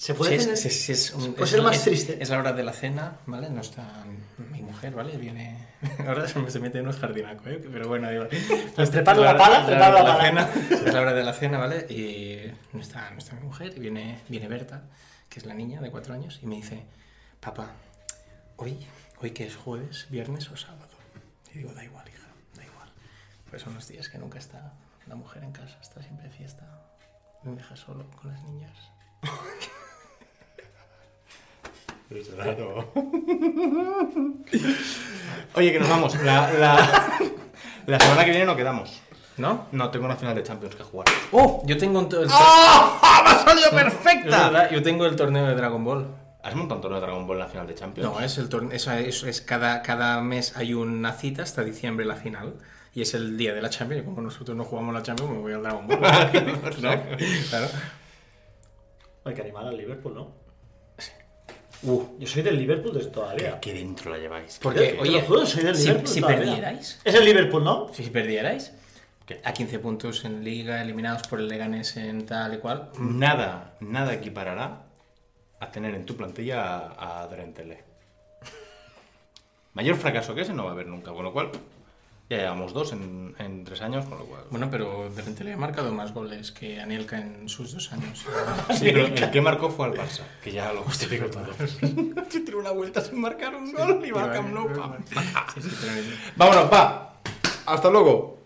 ¿Se puede Sí, tener- es, sí, sí, es un- Puede ser más es- triste. Es la hora de la cena, ¿vale? No está mi mujer, ¿vale? Viene. [laughs] Ahora se me se mete en un jardinaco, ¿eh? Pero bueno, digo. [laughs] Pues preparo la pala, preparo la de pala. cena, Es la hora de la cena, ¿vale? Y no está, no está mi mujer, y viene, viene Berta, que es la niña de cuatro años, y me dice: Papá, hoy, hoy que es jueves, viernes o sábado. Y digo: Da igual, hija, da igual. Pues son los días que nunca está la mujer en casa, está siempre de fiesta. Me deja solo con las niñas. [laughs] [laughs] Oye, que nos vamos. La, la, la semana que viene no quedamos. ¿No? No, tengo una final de Champions que jugar. ¡Oh! Yo tengo el ¡Ah! ¡Me ha salido perfecta! yo tengo el torneo de Dragon Ball. ¿Has montado un torneo de Dragon Ball en la final de Champions? No, es el torneo, es, es cada, cada mes hay una cita hasta diciembre la final. Y es el día de la Champions. Y como nosotros no jugamos la Champions, me voy al Dragon Ball. [laughs] ¿No? Claro. Hay que animar al Liverpool, ¿no? Uh, Yo soy del Liverpool desde todavía. ¿Qué dentro la lleváis? Porque, Te lo oye, juro, soy del si, Liverpool si todavía. perdierais, Es el Liverpool, ¿no? si perdierais, ¿Qué? a 15 puntos en Liga, eliminados por el Leganés en tal y cual, Nada, nada equiparará a tener en tu plantilla a, a Drentele. Mayor fracaso que ese no va a haber nunca, con lo cual ya llevamos dos en, en tres años, con lo cual... Bueno, pero de repente le ha marcado más goles que Anelka en sus dos años. [laughs] Sí, pero el que marcó fue al Barça, que ya lo justifico todo. [laughs] Se [laughs] tiró una vuelta sin marcar un gol y va al Camp Nou. Vámonos, va. Hasta luego.